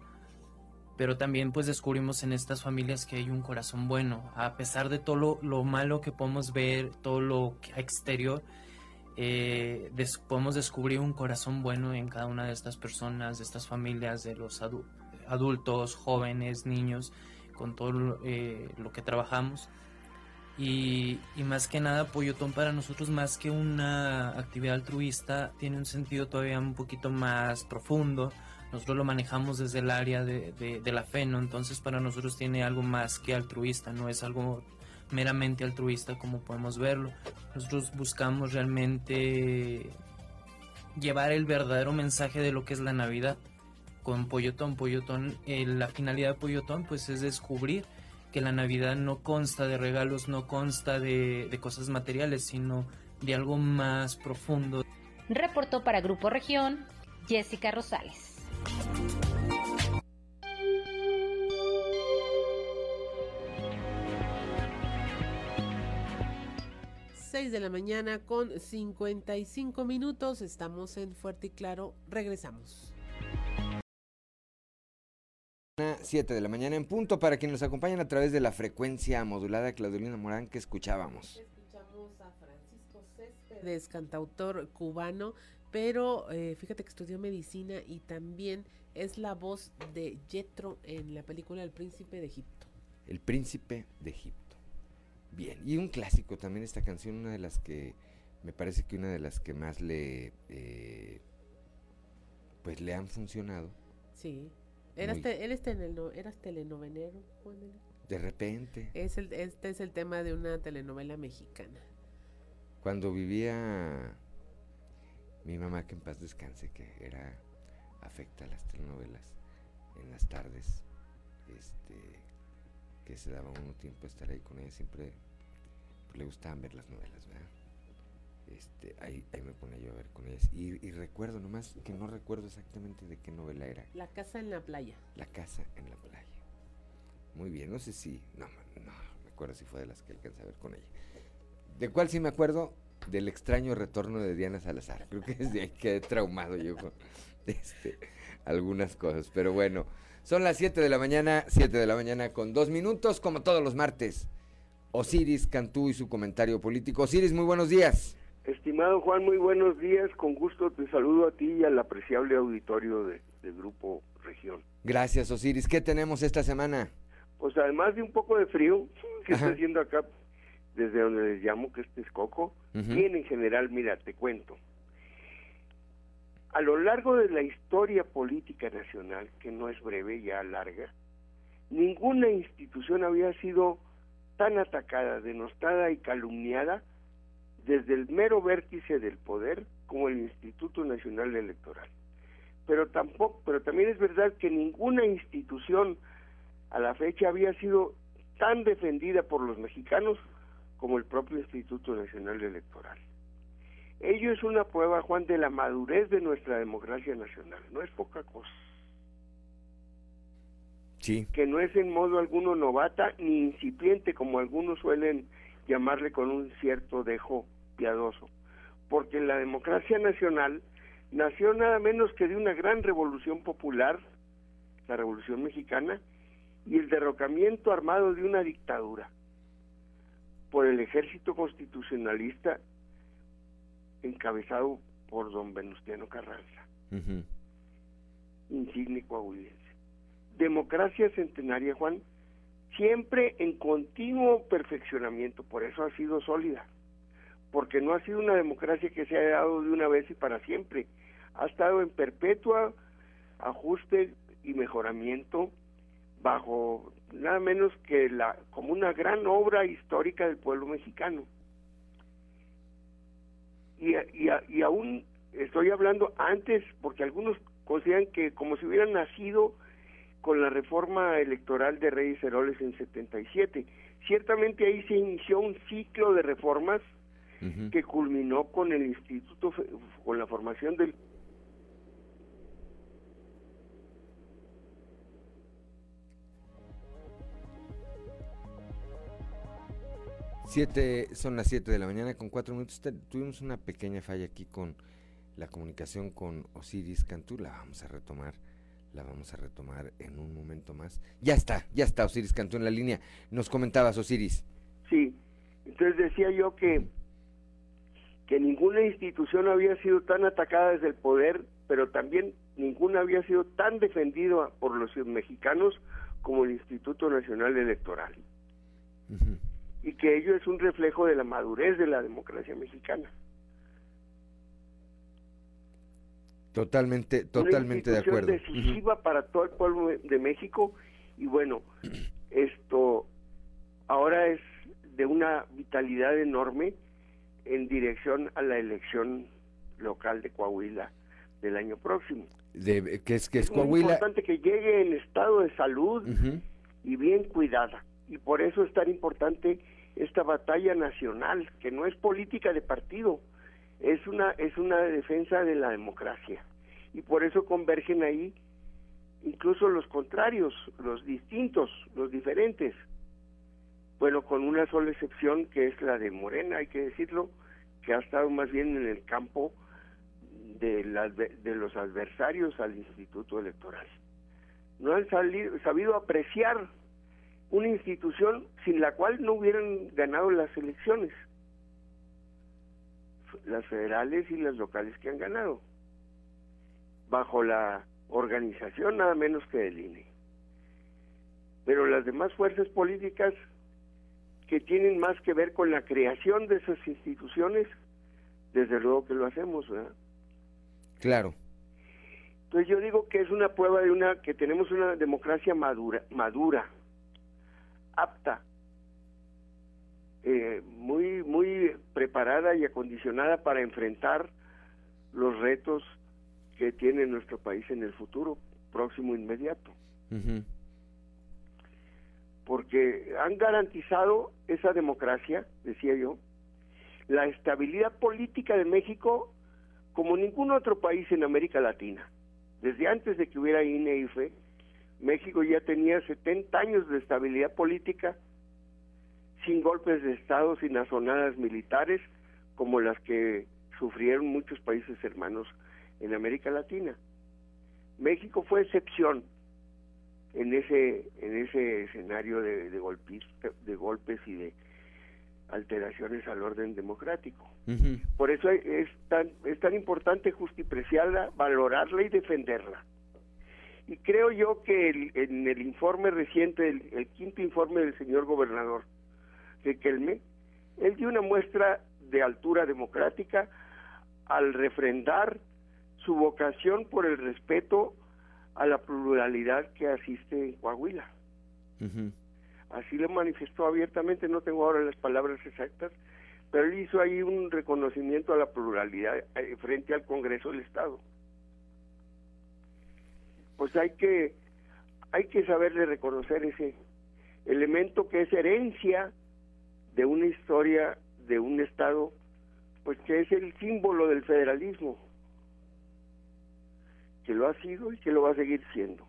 Pero también pues descubrimos en estas familias que hay un corazón bueno. A pesar de todo lo, malo que podemos ver, todo lo exterior, eh, podemos descubrir un corazón bueno en cada una de estas personas, de estas familias, de los adultos, jóvenes, niños con todo eh, lo que trabajamos. Y, más que nada, Pollotón para nosotros, más que una actividad altruista, tiene un sentido todavía un poquito más profundo. Nosotros lo manejamos desde el área de, de, la fe, ¿no? Entonces para nosotros tiene algo más que altruista, no es algo meramente altruista como podemos verlo. Nosotros buscamos realmente llevar el verdadero mensaje de lo que es la Navidad con Pollotón. Pollotón, eh, la finalidad de Pollotón pues es descubrir que la Navidad no consta de regalos, no consta de, de cosas materiales, sino de algo más profundo. Reportó para Grupo Región Jessica Rosales. Seis de la mañana con 55 minutos. Estamos en Fuerte y Claro. Regresamos. 7 de la mañana en punto para quienes nos acompañan a través de la frecuencia modulada Claudelina Morán que escuchábamos. Escuchamos a Francisco Céspedes es cantautor cubano, pero eh, fíjate que estudió medicina y también es la voz de Jetro en la película El Príncipe de Egipto. El Príncipe de Egipto. Bien, y un clásico también esta canción, una de las que me parece que una de las que más le eh, pues le han funcionado. Sí. ¿Eras, te, eres ¿Eras telenovenero, De repente. Es el, este es el tema de una telenovela mexicana. Cuando vivía mi mamá, que en paz descanse, que era afecta a las telenovelas en las tardes, este, que se daba uno tiempo a estar ahí con ella, siempre pues, le gustaban ver las novelas, ¿verdad? Este, ahí, ahí me ponía yo a ver con ellas. Y, recuerdo nomás que no recuerdo exactamente de qué novela era. La casa en la playa. La casa en la playa. Muy bien, no sé si, no, no, me acuerdo si fue de las que alcancé a ver con ella. ¿De cuál sí me acuerdo? Del extraño retorno de Diana Salazar. Creo que desde ahí quedé traumado yo con *laughs* este, algunas cosas. Pero bueno, son las 7 de la mañana, 7 de la mañana con dos minutos, como todos los martes. Osiris Cantú y su comentario político. Osiris, muy buenos días. Estimado Juan, muy buenos días. Con gusto te saludo a ti y al apreciable auditorio de, Grupo Región. Gracias, Osiris. ¿Qué tenemos esta semana? Pues además de un poco de frío que está haciendo acá, desde donde les llamo que este es Coco, y en general, mira, te cuento. A lo largo de la historia política nacional, que no es breve, ya larga, ninguna institución había sido tan atacada, denostada y calumniada desde el mero vértice del poder como el Instituto Nacional Electoral. Pero tampoco, pero también es verdad que ninguna institución a la fecha había sido tan defendida por los mexicanos como el propio Instituto Nacional Electoral. Ello es una prueba, Juan, de la madurez de nuestra democracia nacional. No es poca cosa. Sí. Que no es en modo alguno novata ni incipiente, como algunos suelen llamarle con un cierto dejo piadoso, porque la democracia nacional nació nada menos que de una gran revolución popular, la Revolución Mexicana, y el derrocamiento armado de una dictadura por el ejército constitucionalista encabezado por don Venustiano Carranza, insigne coahuilense. Democracia centenaria, Juan, siempre en continuo perfeccionamiento, por eso ha sido sólida porque no ha sido una democracia que se haya dado de una vez y para siempre. Ha estado en perpetua ajuste y mejoramiento bajo nada menos que la como una gran obra histórica del pueblo mexicano. Y, y, y aún estoy hablando antes, porque algunos consideran que como si hubieran nacido con la reforma electoral de Reyes Heroles en 77. Ciertamente ahí se inició un ciclo de reformas que culminó con el instituto, con la formación del Siete, son las 7 de la mañana con cuatro minutos. Tuvimos una pequeña falla aquí con la comunicación con Osiris Cantú. La vamos a retomar, la vamos a retomar en un momento más. Ya está, ya está Osiris Cantú en la línea. Nos comentabas, Osiris. Sí, entonces decía yo que que ninguna institución había sido tan atacada desde el poder, pero también ninguna había sido tan defendida por los mexicanos como el Instituto Nacional Electoral. Y que ello es un reflejo de la madurez de la democracia mexicana. Totalmente, totalmente de acuerdo. decisiva para todo el pueblo de México y bueno, esto ahora es de una vitalidad enorme en dirección a la elección local de Coahuila del año próximo. De, que es que es, Muy importante que llegue en estado de salud y bien cuidada. Y por eso es tan importante esta batalla nacional, que no es política de partido, es una es una defensa de la democracia. Y por eso convergen ahí incluso los contrarios, los distintos, los diferentes bueno, con una sola excepción que es la de Morena, hay que decirlo, que ha estado más bien en el campo de, de los adversarios al Instituto Electoral. No han sabido apreciar una institución sin la cual no hubieran ganado las elecciones. Las federales y las locales que han ganado, bajo la organización nada menos que del INE. Pero las demás fuerzas políticas que tienen más que ver con la creación de esas instituciones, desde luego que lo hacemos, ¿verdad? Claro. Entonces yo digo que es una prueba de una que tenemos una democracia madura, madura, apta, eh, muy muy preparada y acondicionada para enfrentar los retos que tiene nuestro país en el futuro próximo inmediato. Porque han garantizado esa democracia, decía yo, la estabilidad política de México como ningún otro país en América Latina. Desde antes de que hubiera INE México ya tenía 70 años de estabilidad política sin golpes de Estado, sin azonadas militares, como las que sufrieron muchos países hermanos en América Latina. México fue excepción en ese en ese escenario de, de, golpes, de golpes y de alteraciones al orden democrático. Por eso es tan, es tan importante justipreciarla, valorarla y defenderla. Y creo yo que en el informe reciente, el, el, quinto informe del señor gobernador Riquelme, él dio una muestra de altura democrática al refrendar su vocación por el respeto a la pluralidad que asiste en Coahuila. Así lo manifestó abiertamente, no tengo ahora las palabras exactas, pero él hizo ahí un reconocimiento a la pluralidad eh, frente al Congreso del Estado. Pues hay que hay que saberle reconocer ese elemento que es herencia de una historia de un Estado, pues que es el símbolo del federalismo que lo ha sido y que lo va a seguir siendo.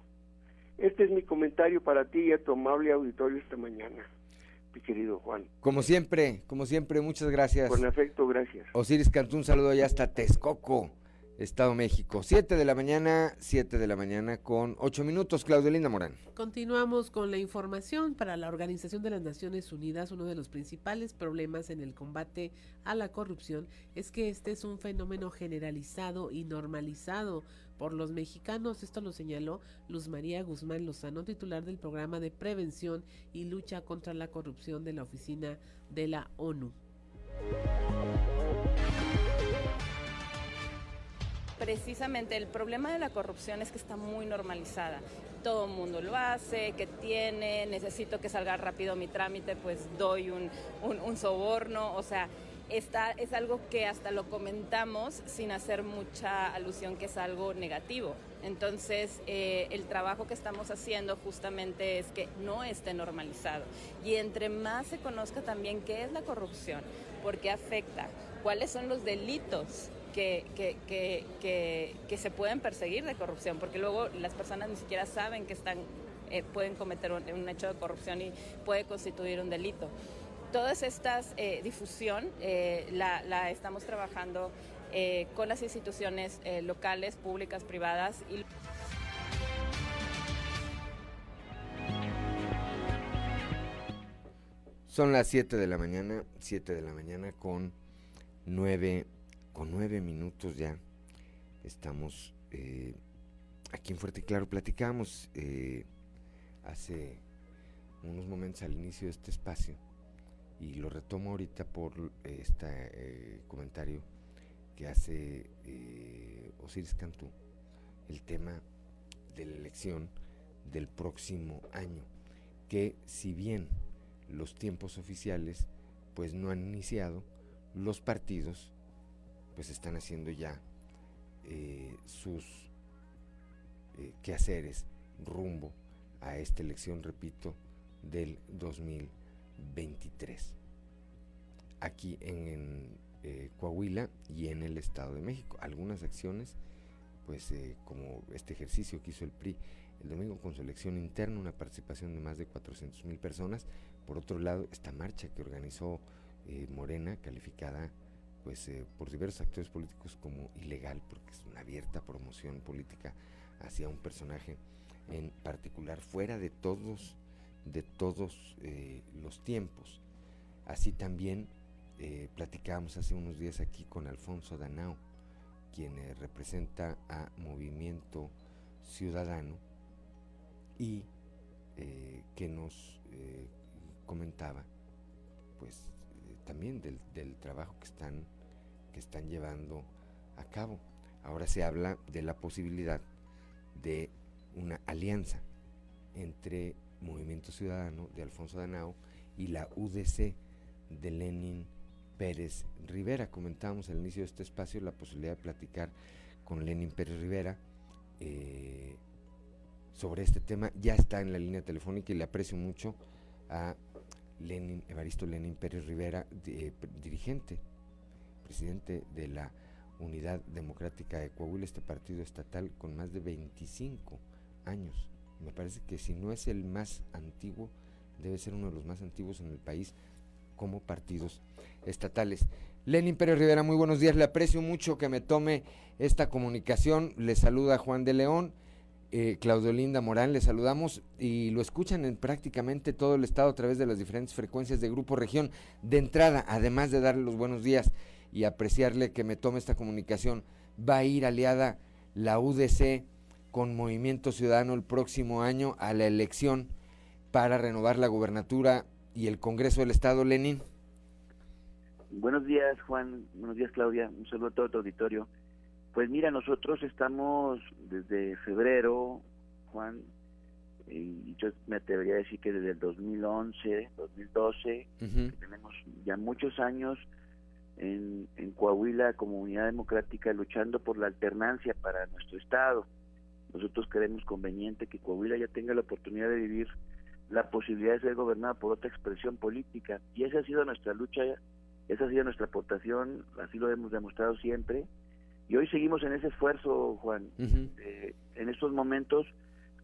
Este es mi comentario para ti y a tu amable auditorio esta mañana, mi querido Juan. Como siempre, como siempre, muchas gracias. Con afecto, gracias. Osiris Cantú, un saludo allá hasta Texcoco, Estado México. Siete de la mañana, siete de la mañana con ocho minutos, Claudio Linda Morán. Continuamos con la información. Para la Organización de las Naciones Unidas, uno de los principales problemas en el combate a la corrupción es que este es un fenómeno generalizado y normalizado por los mexicanos. Esto lo señaló Luz María Guzmán Lozano, titular del programa de prevención y lucha contra la corrupción de la Oficina de la ONU. Precisamente el problema de la corrupción es que está muy normalizada. Todo el mundo lo hace, que tiene, necesito que salga rápido mi trámite, pues doy un, un, soborno, o sea, está, es algo que hasta lo comentamos sin hacer mucha alusión que es algo negativo. Entonces, eh, el trabajo que estamos haciendo justamente es que no esté normalizado. Y entre más se conozca también qué es la corrupción, por qué afecta, cuáles son los delitos que, que, que, que, se pueden perseguir de corrupción, porque luego las personas ni siquiera saben que están, eh, pueden cometer un, hecho de corrupción y puede constituir un delito. Todas estas eh, difusión eh, la, estamos trabajando eh, con las instituciones locales, públicas, privadas y Son las 7 de la mañana, 7 de la mañana con 9, con 9 minutos ya. Estamos eh, aquí en Fuerte y Claro. Platicamos eh, hace unos momentos al inicio de este espacio y lo retomo ahorita por este comentario que hace Osiris Cantú, el tema de la elección del próximo año, que si bien los tiempos oficiales pues no han iniciado, los partidos pues están haciendo ya eh, sus eh, quehaceres rumbo a esta elección, repito, del 2023. Aquí en, eh, Coahuila y en el Estado de México. Algunas acciones, pues eh, como este ejercicio que hizo el PRI el domingo con su elección interna, una participación de más de 400 mil personas. Por otro lado, esta marcha que organizó Morena, calificada pues por diversos actores políticos como ilegal, porque es una abierta promoción política hacia un personaje en particular, fuera de todos, de todos los tiempos. Así también eh, platicábamos hace unos días aquí con Alfonso Danao, quien eh, representa a Movimiento Ciudadano y eh, que nos comentaba pues también del, del, trabajo que están, que están llevando a cabo. Ahora se habla de la posibilidad de una alianza entre Movimiento Ciudadano de Alfonso Danao y la UDC de Lenin Pérez Rivera. Comentábamos al inicio de este espacio la posibilidad de platicar con Lenin Pérez Rivera eh, sobre este tema. Ya está en la línea telefónica y le aprecio mucho a Evaristo Lenin Pérez Rivera, dirigente, presidente de la Unidad Democrática de Coahuila, este partido estatal con más de 25 años. Me parece que si no es el más antiguo, debe ser uno de los más antiguos en el país como partidos estatales. Lenin Pérez Rivera, muy buenos días. Le aprecio mucho que me tome esta comunicación. Le saluda Juan de León. Eh, Claudio Linda Morán, le saludamos y lo escuchan en prácticamente todo el estado a través de las diferentes frecuencias de Grupo Región. De entrada, además de darle los buenos días y apreciarle que me tome esta comunicación, va a ir aliada la UDC con Movimiento Ciudadano el próximo año a la elección para renovar la gubernatura y el Congreso del Estado, Lenin. Buenos días, Juan. Buenos días, Claudia. Un saludo a todo tu auditorio. Pues mira, nosotros estamos desde febrero, Juan, y yo me atrevería a decir que desde el 2011, 2012, tenemos ya muchos años en, en Coahuila, Comunidad Democrática, luchando por la alternancia para nuestro Estado. Nosotros creemos conveniente que Coahuila ya tenga la oportunidad de vivir la posibilidad de ser gobernada por otra expresión política. Y esa ha sido nuestra lucha, esa ha sido nuestra aportación, así lo hemos demostrado siempre y hoy seguimos en ese esfuerzo, Juan. Eh, en estos momentos,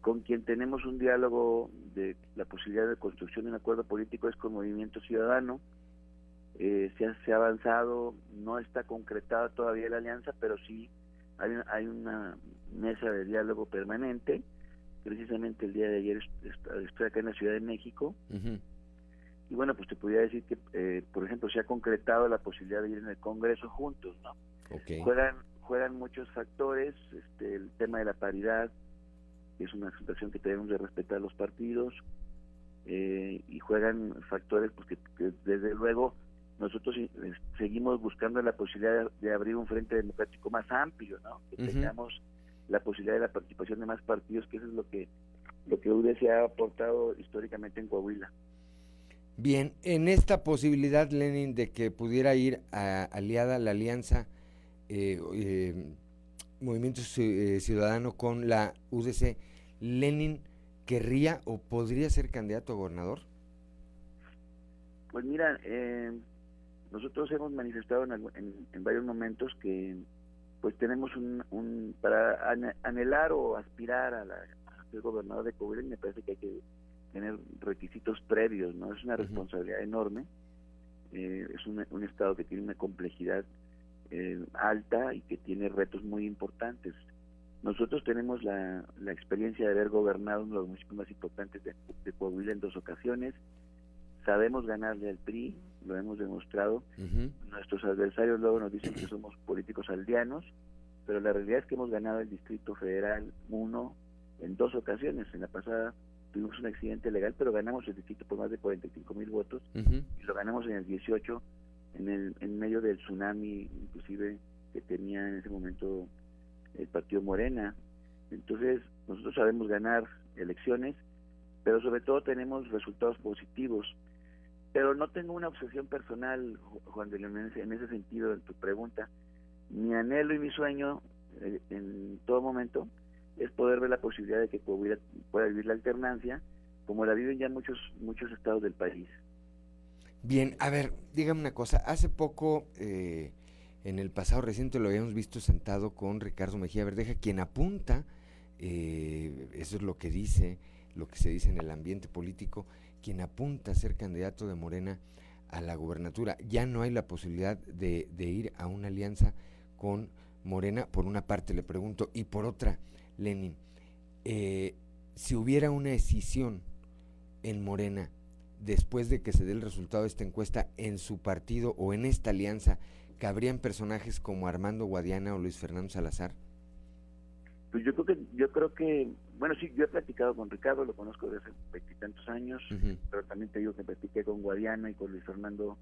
con quien tenemos un diálogo de la posibilidad de construcción de un acuerdo político es con Movimiento Ciudadano. Eh, se, ha, se, ha, avanzado, no está concretada todavía la alianza, pero sí hay, hay una mesa de diálogo permanente. Precisamente el día de ayer estoy acá en la Ciudad de México. Y bueno, pues te podría decir que, eh, por ejemplo, se ha concretado la posibilidad de ir en el Congreso juntos, ¿no? Juegan juegan muchos factores, este, el tema de la paridad, que es una situación que tenemos de respetar los partidos, eh, y juegan factores pues, que, desde luego nosotros eh, seguimos buscando la posibilidad de, abrir un frente democrático más amplio, ¿no? que tengamos la posibilidad de la participación de más partidos, que eso es lo que lo que UDC ha aportado históricamente en Coahuila. Bien, en esta posibilidad, Lenin, de que pudiera ir a, aliada la alianza eh, eh, Movimiento eh, Ciudadano con la UDC, ¿Lenin querría o podría ser candidato a gobernador? Pues mira, eh, nosotros hemos manifestado en, varios momentos que pues tenemos un, para anhelar o aspirar a, la, ser gobernador de Coahuila me parece que hay que tener requisitos previos, ¿no? Es una responsabilidad enorme, es un estado que tiene una complejidad eh, alta y que tiene retos muy importantes. Nosotros tenemos la, la, experiencia de haber gobernado uno de los municipios más importantes de, Coahuila en dos ocasiones. Sabemos ganarle al PRI, lo hemos demostrado. Nuestros adversarios luego nos dicen que somos políticos aldeanos, pero la realidad es que hemos ganado el Distrito Federal 1 en dos ocasiones. En la pasada tuvimos un accidente legal, pero ganamos el distrito por más de 45 mil votos y lo ganamos en el 18 en, el, en medio del tsunami inclusive que tenía en ese momento el partido Morena. Entonces, nosotros sabemos ganar elecciones, pero sobre todo tenemos resultados positivos. Pero no tengo una obsesión personal, Juan de León, en ese sentido, en tu pregunta. Mi anhelo y mi sueño eh, en todo momento es poder ver la posibilidad de que pueda vivir la alternancia como la viven ya muchos muchos estados del país. Bien, a ver, dígame una cosa. Hace poco, eh, en el pasado reciente, lo habíamos visto sentado con Ricardo Mejía Verdeja, quien apunta, eh, eso es lo que dice, lo que se dice en el ambiente político, quien apunta a ser candidato de Morena a la gubernatura. Ya no hay la posibilidad de, ir a una alianza con Morena, por una parte le pregunto, y por otra, Lenin, eh, si hubiera una decisión en Morena, después de que se dé el resultado de esta encuesta en su partido o en esta alianza, cabrían personajes como Armando Guadiana o Luis Fernando Salazar? Pues yo creo que, yo creo que, bueno, sí, yo he platicado con Ricardo, lo conozco desde hace veintitantos años, pero también te digo que platiqué con Guadiana y con Luis Fernando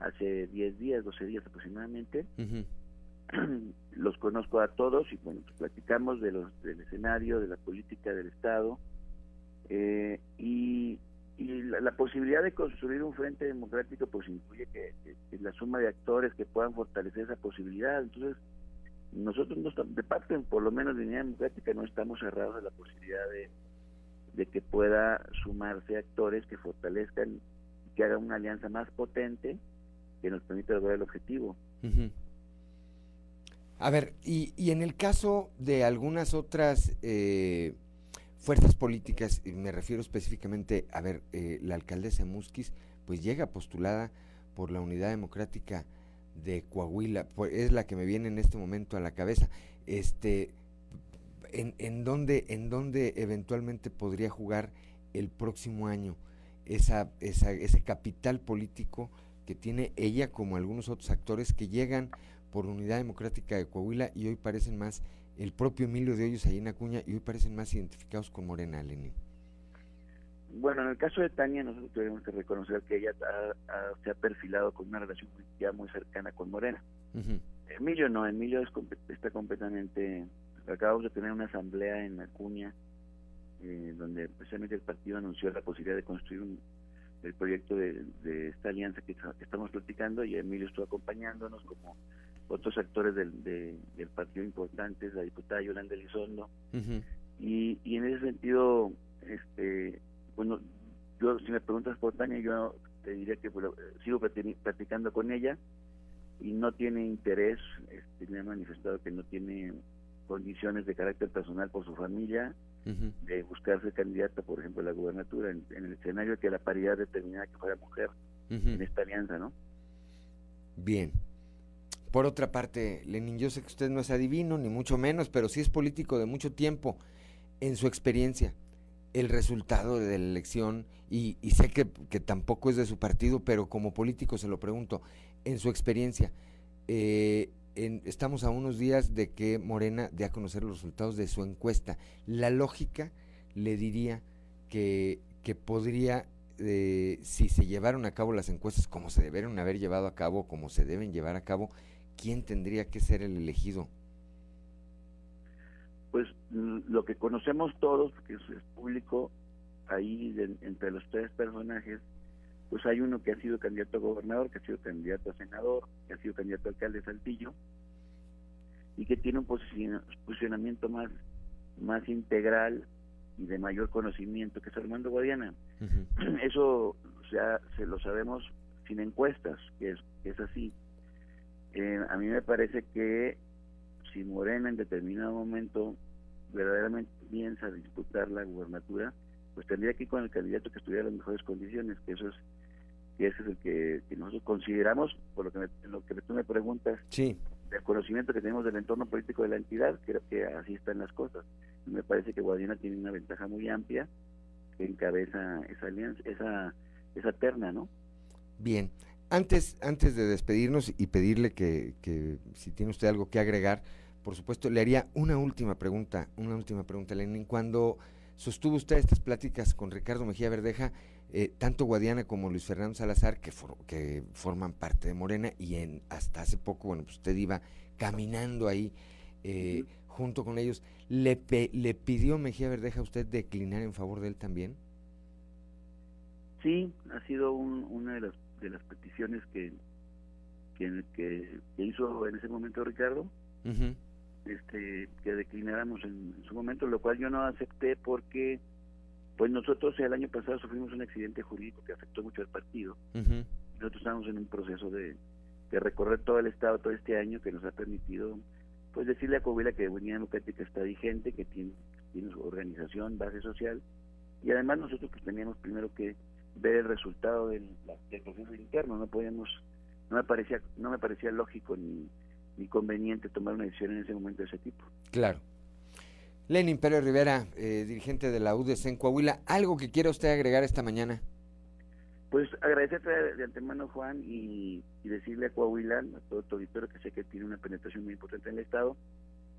hace 10 días, 12 días aproximadamente. *clears throat* los conozco a todos y bueno, pues platicamos de los, del escenario, de la política del Estado eh, y, y la, posibilidad de construir un frente democrático pues incluye que, la suma de actores que puedan fortalecer esa posibilidad. Entonces, nosotros no estamos, de parte, por lo menos de línea democrática, no estamos cerrados a la posibilidad de, que pueda sumarse actores que fortalezcan, que hagan una alianza más potente que nos permita lograr el objetivo. A ver, y, y, en el caso de algunas otras eh, fuerzas políticas, y me refiero específicamente, a ver, eh, la alcaldesa Musquis, pues llega postulada por la Unidad Democrática de Coahuila, pues es la que me viene en este momento a la cabeza. Este, en, en dónde, en dónde eventualmente podría jugar el próximo año esa, esa, ese capital político que tiene ella como algunos otros actores que llegan por Unidad Democrática de Coahuila y hoy parecen más el propio Emilio de Hoyos ahí en Acuña y hoy parecen más identificados con Morena, Lenin. Bueno, en el caso de Tania, nosotros tenemos que reconocer que ella se ha perfilado con una relación ya muy cercana con Morena. Emilio no, Emilio está completamente... Acabamos de tener una asamblea en Acuña, eh, donde precisamente el partido anunció la posibilidad de construir un, el proyecto de, esta alianza que, estamos platicando y Emilio estuvo acompañándonos como otros actores del, del partido importantes, la diputada Yolanda Elizondo. y, y en ese sentido, este bueno, yo si me preguntas por Tania, yo te diría que sigo platicando con ella y no tiene interés, este, me ha manifestado que no tiene condiciones de carácter personal por su familia, de buscarse candidata, por ejemplo, a la gubernatura, en, el escenario que la paridad determinada que fuera mujer en esta alianza, ¿no? Bien. Por otra parte, Lenin, yo sé que usted no es adivino, ni mucho menos, pero sí es político de mucho tiempo. En su experiencia, el resultado de la elección, y, sé que, tampoco es de su partido, pero como político se lo pregunto, en su experiencia, eh, estamos a unos días de que Morena dé a conocer los resultados de su encuesta. La lógica le diría que, podría, eh, si se llevaron a cabo las encuestas como se deberían haber llevado a cabo, como se deben llevar a cabo, ¿quién tendría que ser el elegido? Pues lo que conocemos todos, porque es, público, ahí entre los tres personajes, pues hay uno que ha sido candidato a gobernador, que ha sido candidato a senador, que ha sido candidato a alcalde de Saltillo, y que tiene un posicionamiento más, más integral y de mayor conocimiento, que es Armando Guadiana. *clears throat* Eso sea, se lo sabemos sin encuestas, que es, es así. Eh, a mí me parece que si Morena en determinado momento verdaderamente piensa disputar la gubernatura, pues tendría que ir con el candidato que estuviera en las mejores condiciones, que eso es que ese es el que, nosotros consideramos, por lo que, lo que tú me preguntas, sí. del conocimiento que tenemos del entorno político de la entidad, creo que así están las cosas. Me parece que Guadiana tiene una ventaja muy amplia que encabeza esa alianza, esa, esa terna, ¿no? Bien. Antes, antes de despedirnos y pedirle que, que si tiene usted algo que agregar, por supuesto, le haría una última pregunta, una última pregunta, Lenin. Cuando sostuvo usted estas pláticas con Ricardo Mejía Verdeja, eh, tanto Guadiana como Luis Fernando Salazar, que, que forman parte de Morena, y en hasta hace poco, bueno, pues usted iba caminando ahí eh, junto con ellos, ¿le, ¿le pidió Mejía Verdeja a usted declinar en favor de él también? Sí, ha sido una de las, de las peticiones que, que, que, hizo en ese momento Ricardo. Este que declináramos en, su momento, lo cual yo no acepté porque pues nosotros el año pasado sufrimos un accidente jurídico que afectó mucho al partido. Nosotros estamos en un proceso de, recorrer todo el estado todo este año que nos ha permitido pues decirle a Coahuila que Unidad Democrática está vigente, que tiene, tiene su organización, base social, y además nosotros pues teníamos primero que ver el resultado del, proceso interno, no podíamos, no me parecía, no me parecía lógico ni, ni conveniente tomar una decisión en ese momento de ese tipo. Claro. Lenin Pérez Rivera, eh, dirigente de la UDC en Coahuila, ¿algo que quiera usted agregar esta mañana? Pues agradecerte de, antemano, Juan, y, decirle a Coahuila, a todo tu auditorio que sé que tiene una penetración muy importante en el Estado,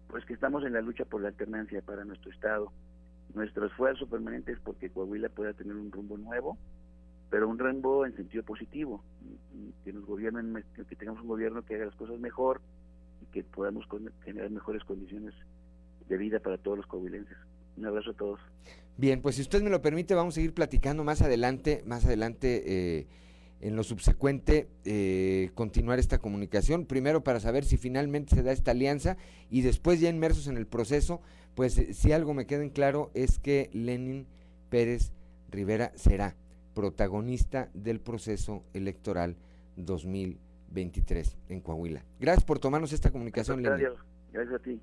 pues que estamos en la lucha por la alternancia para nuestro Estado. Nuestro esfuerzo permanente es porque Coahuila pueda tener un rumbo nuevo, pero un rumbo en sentido positivo, que nos gobiernen, que tengamos un gobierno que haga las cosas mejor que podamos generar mejores condiciones de vida para todos los coahuilenses. Un abrazo a todos. Bien, pues si usted me lo permite, vamos a seguir platicando más adelante, más adelante eh, en lo subsecuente, eh, continuar esta comunicación, primero para saber si finalmente se da esta alianza y después ya inmersos en el proceso, pues eh, si algo me queda en claro es que Lenin Pérez Rivera será protagonista del proceso electoral 2023 en Coahuila. Gracias por tomarnos esta comunicación, Lenin. Gracias a ti.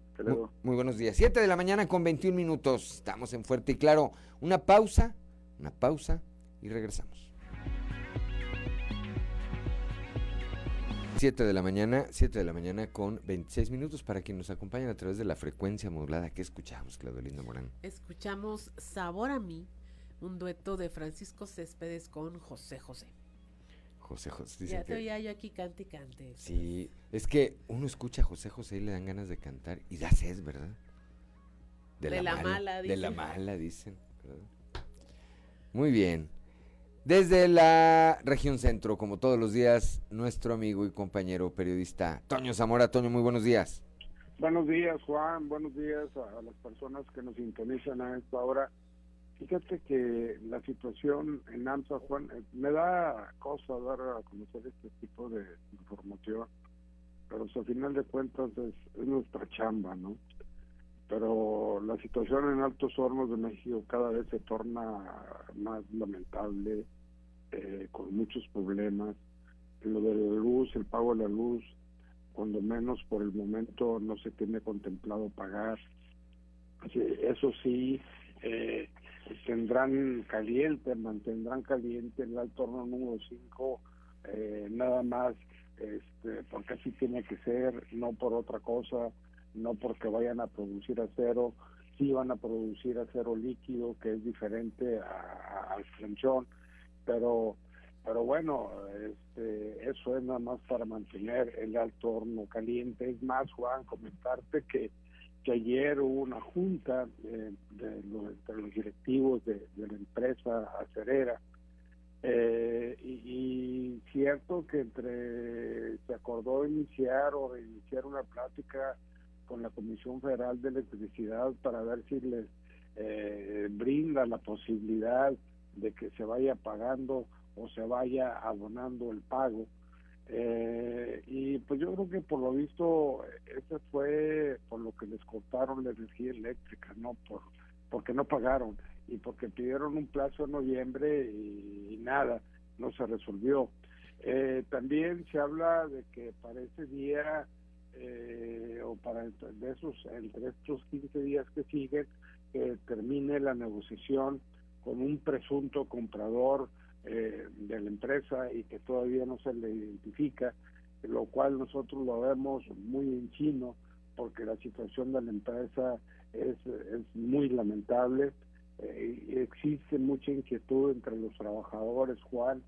Muy, buenos días. Siete de la mañana con 21 minutos. Estamos en Fuerte y Claro. Una pausa, una pausa y regresamos. 7 de la mañana, 7 de la mañana con 26 minutos para quien nos acompañan a través de la frecuencia modulada. ¿Qué escuchamos, Claudio Linda Morán? Escuchamos Sabor a mí, un dueto de Francisco Céspedes con José José. José José. Ya te oía yo aquí cante y cante. Sí, es que uno escucha a José José y le dan ganas de cantar y da sed, ¿verdad? De, la, mala, dicen. De la mala, dicen. Muy bien. Desde la región centro, como todos los días, nuestro amigo y compañero periodista Toño Zamora. Toño, muy buenos días. Buenos días, Juan. Buenos días a, las personas que nos sintonizan a esta hora. Fíjate que la situación en AMSA, Juan, eh, me da cosa dar a conocer este tipo de información, pero al final de cuentas es, nuestra chamba, ¿no? Pero la situación en Altos Hornos de México cada vez se torna más lamentable, eh, con muchos problemas. Lo de la luz, el pago de la luz, cuando menos por el momento no se tiene contemplado pagar. Eso sí, eh, tendrán caliente, mantendrán caliente el alto horno número 5, eh, nada más, este, porque así tiene que ser, no por otra cosa, no porque vayan a producir acero, sí van a producir acero líquido, que es diferente al flanchón, pero pero bueno, este, eso es nada más para mantener el alto horno caliente. Es más, Juan, comentarte que que ayer hubo una junta eh, de los, entre los directivos de, la empresa acerera eh, y, cierto que entre se acordó iniciar o iniciar una plática con la Comisión Federal de Electricidad para ver si les eh, brinda la posibilidad de que se vaya pagando o se vaya abonando el pago eh, y pues yo creo que por lo visto ese fue por lo que les cortaron la energía eléctrica, no por porque no pagaron y porque pidieron un plazo en noviembre y, nada, no se resolvió. Eh, también se habla de que para ese día eh, o para de esos entre estos 15 días que siguen termine la negociación con un presunto comprador eh, de la empresa y que todavía no se le identifica, lo cual nosotros lo vemos muy en chino porque la situación de la empresa es, es muy lamentable. Eh, existe mucha inquietud entre los trabajadores, Juan,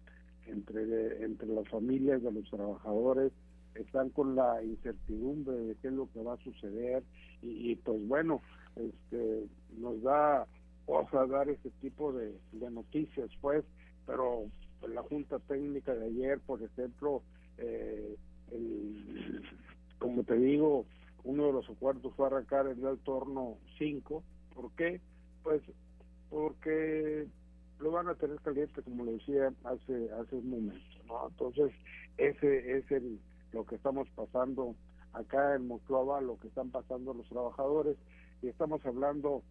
entre, entre las familias de los trabajadores, están con la incertidumbre de qué es lo que va a suceder. Y, pues bueno, este, nos da cosa dar ese tipo de, de noticias, pues, pero la Junta Técnica de ayer, por ejemplo, eh, como te digo, uno de los acuerdos fue arrancar el del torno 5. ¿Por qué? Pues porque lo van a tener caliente, como lo decía hace hace un momento, ¿no? Entonces, ese es el lo que estamos pasando acá en Moclova, lo que están pasando los trabajadores, y estamos hablando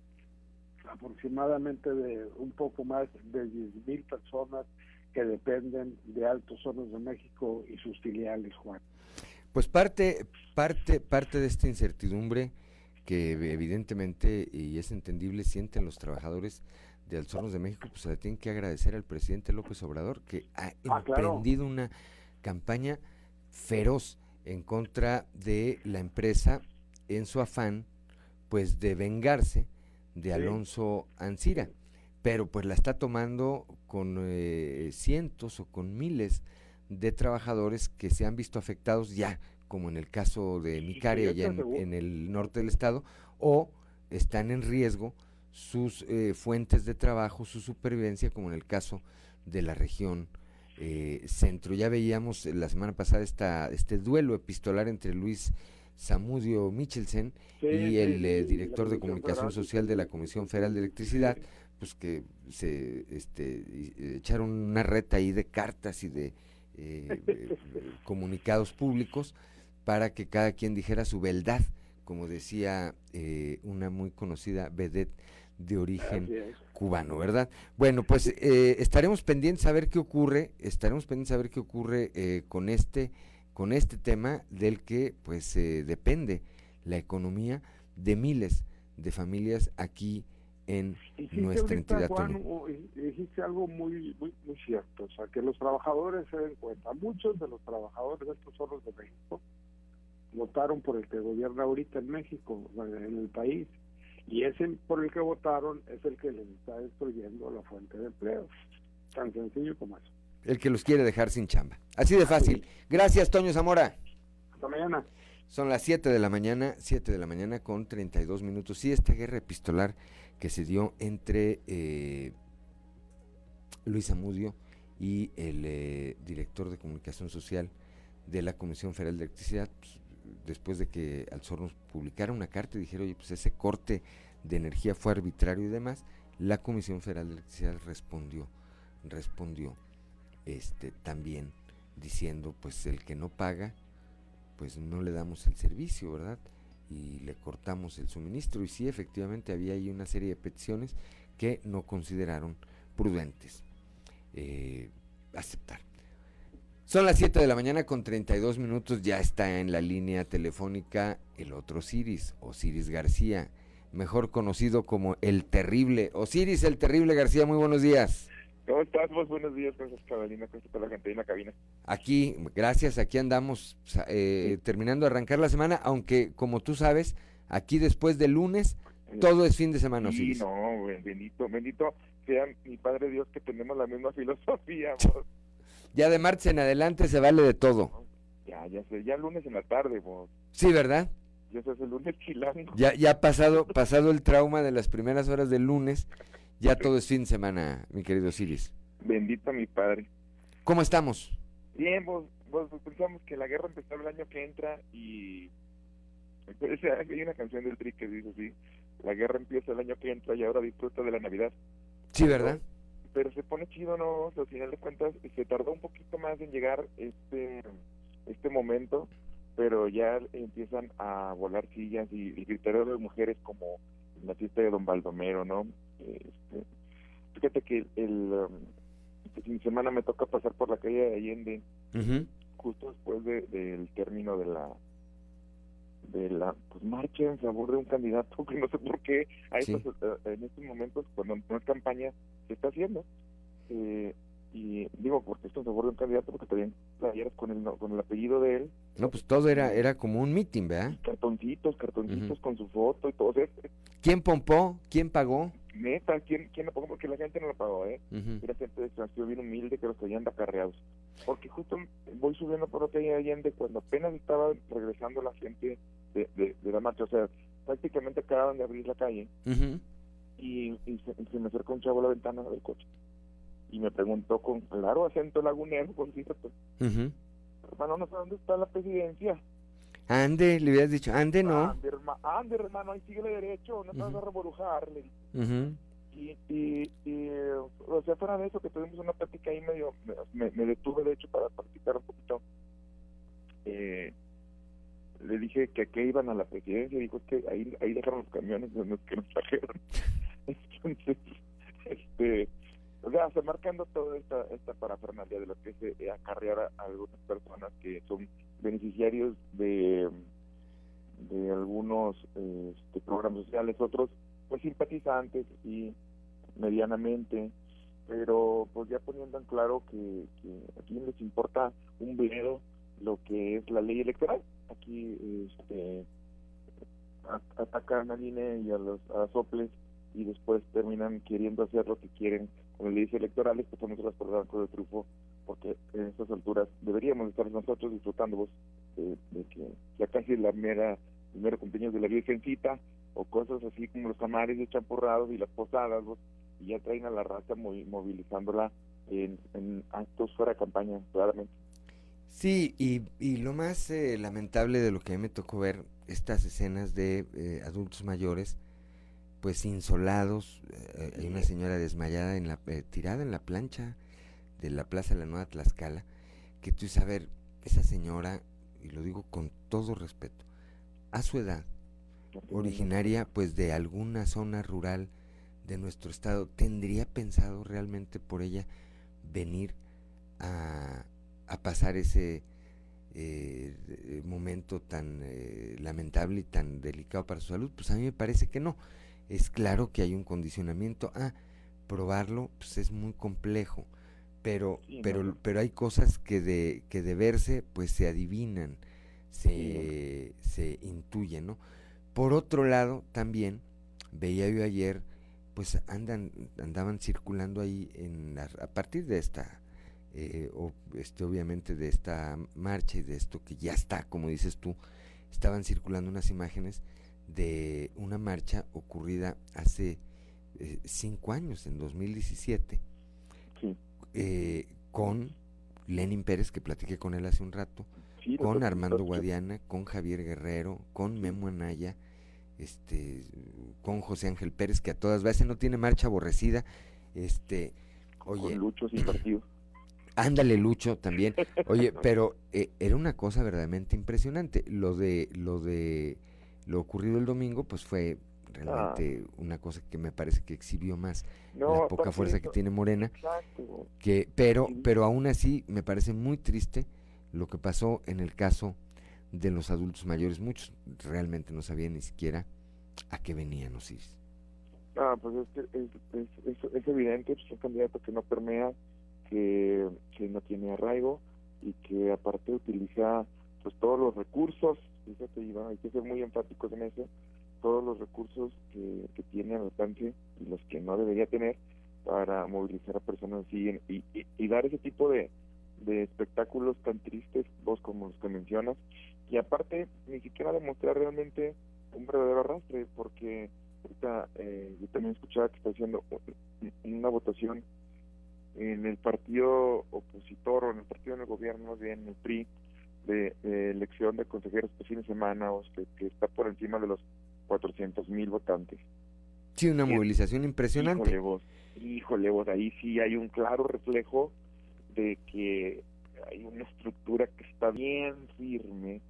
aproximadamente de un poco más de 10 mil personas que dependen de Altos Hornos de México y sus filiales, Juan. Pues parte, parte, parte de esta incertidumbre que evidentemente y es entendible sienten los trabajadores de Altos Hornos de México, pues se le tienen que agradecer al presidente López Obrador que ha ah, emprendido una campaña feroz en contra de la empresa en su afán pues de vengarse de Alonso Ancira. pero pues la está tomando con eh, cientos o con miles de trabajadores que se han visto afectados ya, como en el caso de Micaria, allá en, en, el norte del estado, o están en riesgo sus eh, fuentes de trabajo, su supervivencia, como en el caso de la región eh, centro. Ya veíamos la semana pasada esta, este duelo epistolar entre Luis Samudio Michelsen y el eh, director de comunicación social de la Comisión Federal de Electricidad, pues que se este, echaron una reta ahí de cartas y de eh, eh, *laughs* comunicados públicos para que cada quien dijera su verdad, como decía eh, una muy conocida vedette de origen cubano, ¿verdad? Bueno, pues estaremos pendientes a ver qué ocurre, estaremos pendientes a ver qué ocurre con este con este tema del que pues depende la economía de miles de familias aquí en nuestra entidad. Juan, dijiste algo muy, muy, muy cierto, o sea, que los trabajadores se den cuenta. Muchos de los trabajadores de estos solos de México votaron por el que gobierna ahorita en México, en el país, y ese por el que votaron es el que les está destruyendo la fuente de empleo. Tan sencillo como eso. El que los quiere dejar sin chamba. Así de fácil. Gracias, Toño Zamora. Hasta mañana. Son las 7 de la mañana, 7 de la mañana con 32 minutos. Y esta guerra epistolar que se dio entre eh, Luis Amudio y el eh, director de comunicación social de la Comisión Federal de Electricidad, pues, después de que Alzornos publicara una carta y dijera, oye, pues ese corte de energía fue arbitrario y demás, la Comisión Federal de Electricidad respondió, respondió este, también diciendo, pues el que no paga, pues no le damos el servicio, ¿verdad? y le cortamos el suministro y sí, efectivamente había ahí una serie de peticiones que no consideraron prudentes eh, aceptar. Son las 7 de la mañana con 32 minutos, ya está en la línea telefónica el otro Osiris, Osiris García, mejor conocido como el Terrible. Osiris, el Terrible García, muy buenos días. ¿Cómo estás? buenos días, gracias Carolina, gracias a la gente en la cabina. Aquí, gracias, aquí andamos eh, terminando de arrancar la semana, aunque como tú sabes, aquí después del lunes, todo es fin de semana. Sí, no, bendito, bendito sea mi Padre Dios que tenemos la misma filosofía. ya de martes en adelante se vale de todo. Ya, ya sé, ya lunes en la tarde, vos. Sí, ¿verdad? Ya se hace el lunes chilango. Ya, ya pasado, pasado el trauma de las primeras horas del lunes ya todo es fin de semana, mi querido Siris. Bendito mi padre. ¿Cómo estamos? Bien, vos, vos pensamos que la guerra empezó el año que entra y hay una canción del Tri que dice así, la guerra empieza el año que entra y ahora disfruta de la Navidad. Sí, ¿verdad? Pero, se pone chido, ¿no? al final de cuentas se tardó un poquito más en llegar este este momento, pero ya empiezan a volar sillas y, y griteros de mujeres como la fiesta de Don Baldomero, ¿no? Este, fíjate que el, um, este fin de semana me toca pasar por la calle de Allende, justo después del término de la de la pues, marcha en favor de un candidato *laughs* que no sé por qué a eh, en estos momentos cuando no es campaña se está haciendo eh, y digo porque esto en favor de un candidato porque también playeras con el con el apellido de él. No pues todo era era como un meeting ¿verdad? cartoncitos cartoncitos con su foto y todo eso quién pompó quién pagó neta, ¿quién, quién lo pagó? Porque la gente no lo pagó, ¿eh? Era gente de extranjero bien humilde que los traían acarreados. Porque justo voy subiendo por otra Allende cuando apenas estaba regresando la gente de, de, la marcha, o sea, prácticamente acababan de abrir la calle y, se, me acercó un chavo a la ventana del coche y me preguntó con claro acento lagunero, por cierto, hermano, no sé dónde está la presidencia. Ande, le hubieras dicho, ande no. Ande, ande hermano, ahí sigue derecho, no te vas a revolujar. Y, y, y, o sea, fuera de eso, que tuvimos una plática ahí medio, me, me detuve de hecho para practicar un poquito. Eh, le dije que aquí iban a la presidencia, dijo que ahí, ahí dejaron los camiones de los que nos trajeron. *laughs* Entonces, este, o sea, se marcando toda esta, esta parafernalia de lo que es eh, acarrear a algunas personas que son beneficiarios de, de algunos este, programas sociales, otros pues simpatizantes y medianamente, pero pues ya poniendo en claro que, que aquí les importa un bledo lo que es la ley electoral. Aquí este, atacan al INE y a los a soples y después terminan queriendo hacer lo que quieren con leyes electorales, que son las por banco de trufo, porque en estas alturas deberíamos estar nosotros disfrutando de, de que ya casi la mera, el mero de la Virgencita, o cosas así como los camares de champurrados y las posadas, y ya traen a la raza movilizándola en, actos fuera de campaña, claramente. Sí, y, y lo más eh, lamentable de lo que me tocó ver, estas escenas de eh, adultos mayores, pues insolados, eh, hay una señora desmayada, en la tirada en la plancha de la Plaza de la Nueva Tlaxcala, que tú sabes, a esa señora, y lo digo con todo respeto, a su edad, originaria pues de alguna zona rural de nuestro estado, ¿tendría pensado realmente por ella venir a, a pasar ese eh, momento tan eh, lamentable y tan delicado para su salud? Pues a mí me parece que no. Es claro que hay un condicionamiento. Ah, probarlo pues es muy complejo, pero pero pero hay cosas que de que de verse pues se adivinan, se, se intuyen, ¿no? Por otro lado, también veía yo ayer, pues andan, andaban circulando ahí en a partir de esta, eh, este, obviamente de esta marcha y de esto que ya está, como dices tú, estaban circulando unas imágenes de una marcha ocurrida hace eh, cinco años, en 2017, eh, con Lenin Pérez, que platiqué con él hace un rato, con Armando Guadiana, con Javier Guerrero, con Memo Anaya, este, con José Ángel Pérez, que a todas veces no tiene marcha aborrecida, este, oye. Con Lucho sin *clears throat* partido. Ándale, Lucho, también. *laughs* Oye, pero eh, era una cosa verdaderamente impresionante. Lo de, lo de, lo ocurrido el domingo, pues fue realmente ah. una cosa que me parece que exhibió más la poca fuerza que tiene Morena. Que, pero, pero aún así me parece muy triste lo que pasó en el caso de los adultos mayores. Muchos realmente no sabían ni siquiera a qué venían Osiris. Ah, pues es, que es, es, evidente, es pues, un candidato que no permea, que, que no tiene arraigo y que aparte utiliza pues todos los recursos, fíjate Iván, hay que ser muy enfáticos en eso, todos los recursos que, que tiene al alcance y los que no debería tener para movilizar a personas así y, y dar ese tipo de, de espectáculos tan tristes, vos como los que mencionas, y aparte ni siquiera demostrar realmente un verdadero arrastre, porque ahorita eh, yo también escuchaba que está haciendo una votación en el partido opositor o en el partido del gobierno, más bien en el PRI, de, elección de consejeros este fin de semana, o que, está por encima de los 400 mil votantes. Sí, una movilización impresionante. Híjole vos, híjole vos, ahí sí hay un claro reflejo de que hay una estructura que está bien firme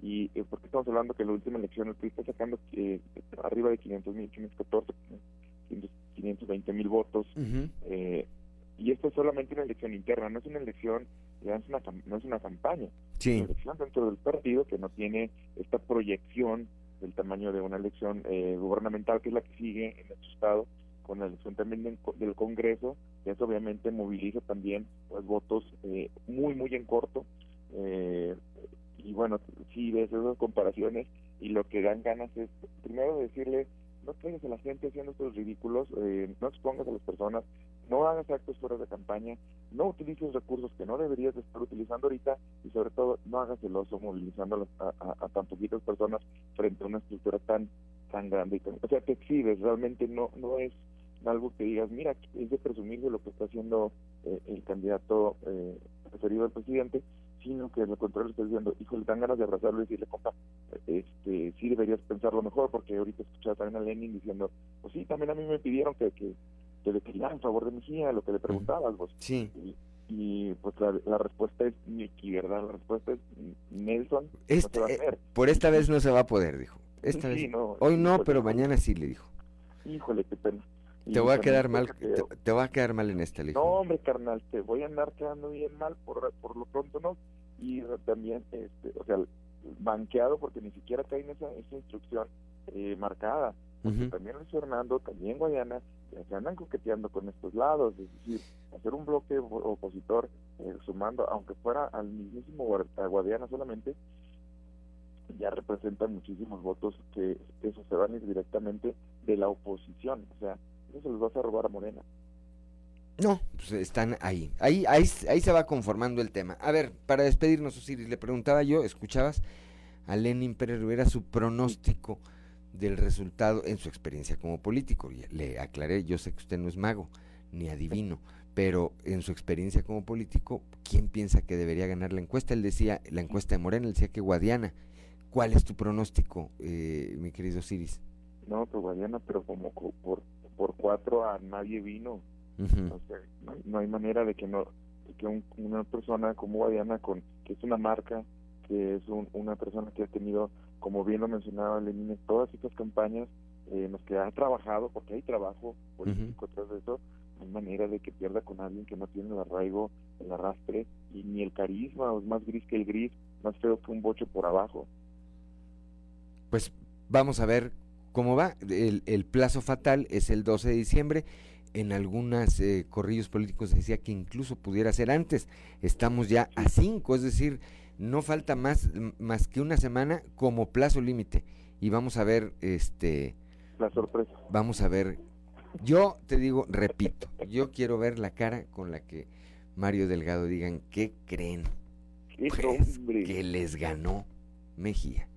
y eh, porque estamos hablando que en la última elección el PRI está sacando eh, arriba de 500 mil, 514, 520 mil votos eh, y esto es solamente una elección interna, no es una elección, no es una, no es una campaña, sí. es una elección dentro del partido que no tiene esta proyección del tamaño de una elección eh, gubernamental que es la que sigue en nuestro estado con la elección también del, Congreso, y eso obviamente moviliza también pues, votos eh, muy, muy en corto. Eh, y bueno, si ves esas comparaciones y lo que dan ganas es, primero decirle, no traigas a la gente haciendo estos ridículos, eh, no expongas a las personas, no hagas actos fuera de campaña, no utilices recursos que no deberías estar utilizando ahorita y sobre todo no hagas el oso movilizando a, tan poquitas personas frente a una estructura tan tan grande. o sea, te exhibes, realmente no no es algo que digas, mira, es de presumir de lo que está haciendo eh, el candidato eh, referido al presidente, sino que lo contrario está diciendo, híjole, dan ganas de abrazarlo y decirle, compa, este, sí deberías pensarlo mejor, porque ahorita escuchaba también a Lenin diciendo, pues sí, también a mí me pidieron que, que, que le en favor de mi hija, lo que le preguntaba algo. Sí. Y, pues la, respuesta es Nicky, ¿verdad? La respuesta es Nelson. Este, eh, por esta vez no se va a poder, dijo. Esta vez. Hoy no, pero mañana sí le dijo. Híjole, qué pena. Te voy a quedar mal, te, va a quedar mal en esta lista. No, hombre, carnal, te voy a andar quedando bien mal por, por lo pronto, ¿no? Y también, este, o sea, banqueado porque ni siquiera cae en esa, esa instrucción eh, marcada. Porque también Luis Fernando, también Guadiana, se andan coqueteando con estos lados, es decir, hacer un bloque opositor eh, sumando, aunque fuera al mismísimo Guadiana solamente, ya representan muchísimos votos que eso se van a ir directamente de la oposición. O sea, eso se los vas a robar a Morena. No, pues están ahí. ahí. Ahí ahí se va conformando el tema. A ver, para despedirnos, Osiris, le preguntaba yo, ¿escuchabas a Lenin Pérez Rivera su pronóstico del resultado en su experiencia como político? Le aclaré, yo sé que usted no es mago ni adivino, pero en su experiencia como político, ¿quién piensa que debería ganar la encuesta? Él decía, la encuesta de Morena, él decía que Guadiana. ¿Cuál es tu pronóstico, eh, mi querido Osiris? No, pues Guadiana, pero como por, por cuatro a nadie vino. No, hay, manera de que no que una persona como Guadiana con que es una marca que es una persona que ha tenido como bien lo mencionaba Lenin todas estas campañas en eh, las que ha trabajado porque hay trabajo político atrás de eso no hay manera de que pierda con alguien que no tiene el arraigo el arrastre y ni el carisma o es más gris que el gris más feo que un boche por abajo. Pues vamos a ver cómo va el, el plazo fatal es el 12 de diciembre en algunos eh, corrillos políticos decía que incluso pudiera ser antes. Estamos ya a cinco, es decir, no falta más, más que una semana como plazo límite. Y vamos a ver, este... La sorpresa. Vamos a ver. Yo te digo, repito, yo quiero ver la cara con la que Mario Delgado digan, ¿qué creen? Pues, que les ganó Mejía.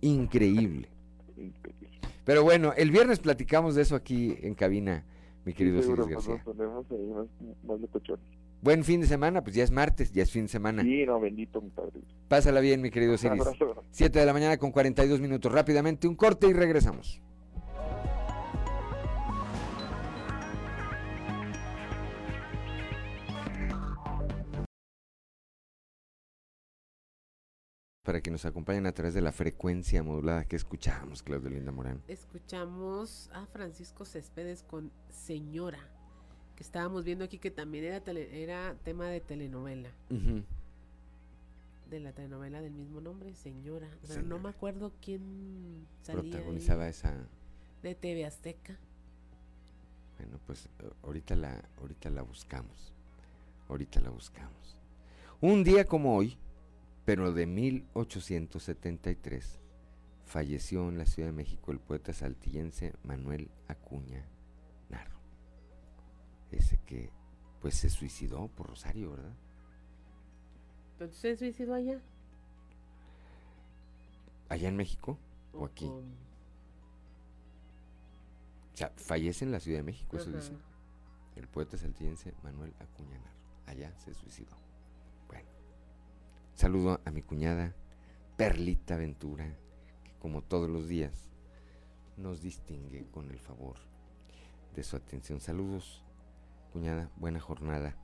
Increíble. Pero bueno, el viernes platicamos de eso aquí en cabina mi querido sí, García. Buen fin de semana, pues ya es martes, ya es fin de semana. Sí, no, bendito mi padre. Pásala bien, mi querido Siris. *laughs* Siete de la mañana con 42 minutos. Rápidamente un corte y regresamos. Para que nos acompañen a través de la frecuencia modulada que escuchamos, Claudio Linda Morán. Escuchamos a Francisco Céspedes con Señora, que estábamos viendo aquí que también era, era tema de telenovela. De la telenovela del mismo nombre, Señora. Pero no me acuerdo quién salía. Protagonizaba esa. De TV Azteca. Bueno, pues eh, ahorita la, ahorita la buscamos. Ahorita la buscamos. Un día como hoy, pero de 1873 falleció en la Ciudad de México el poeta saltillense Manuel Acuña Narro. Ese que pues se suicidó por Rosario, ¿verdad? ¿Pero se suicidó allá? ¿Allá en México o, aquí? O sea, fallece en la Ciudad de México, eso dice. El poeta saltillense Manuel Acuña Narro. Allá se suicidó. Saludo a mi cuñada Perlita Ventura, que como todos los días nos distingue con el favor de su atención. Saludos, cuñada, buena jornada,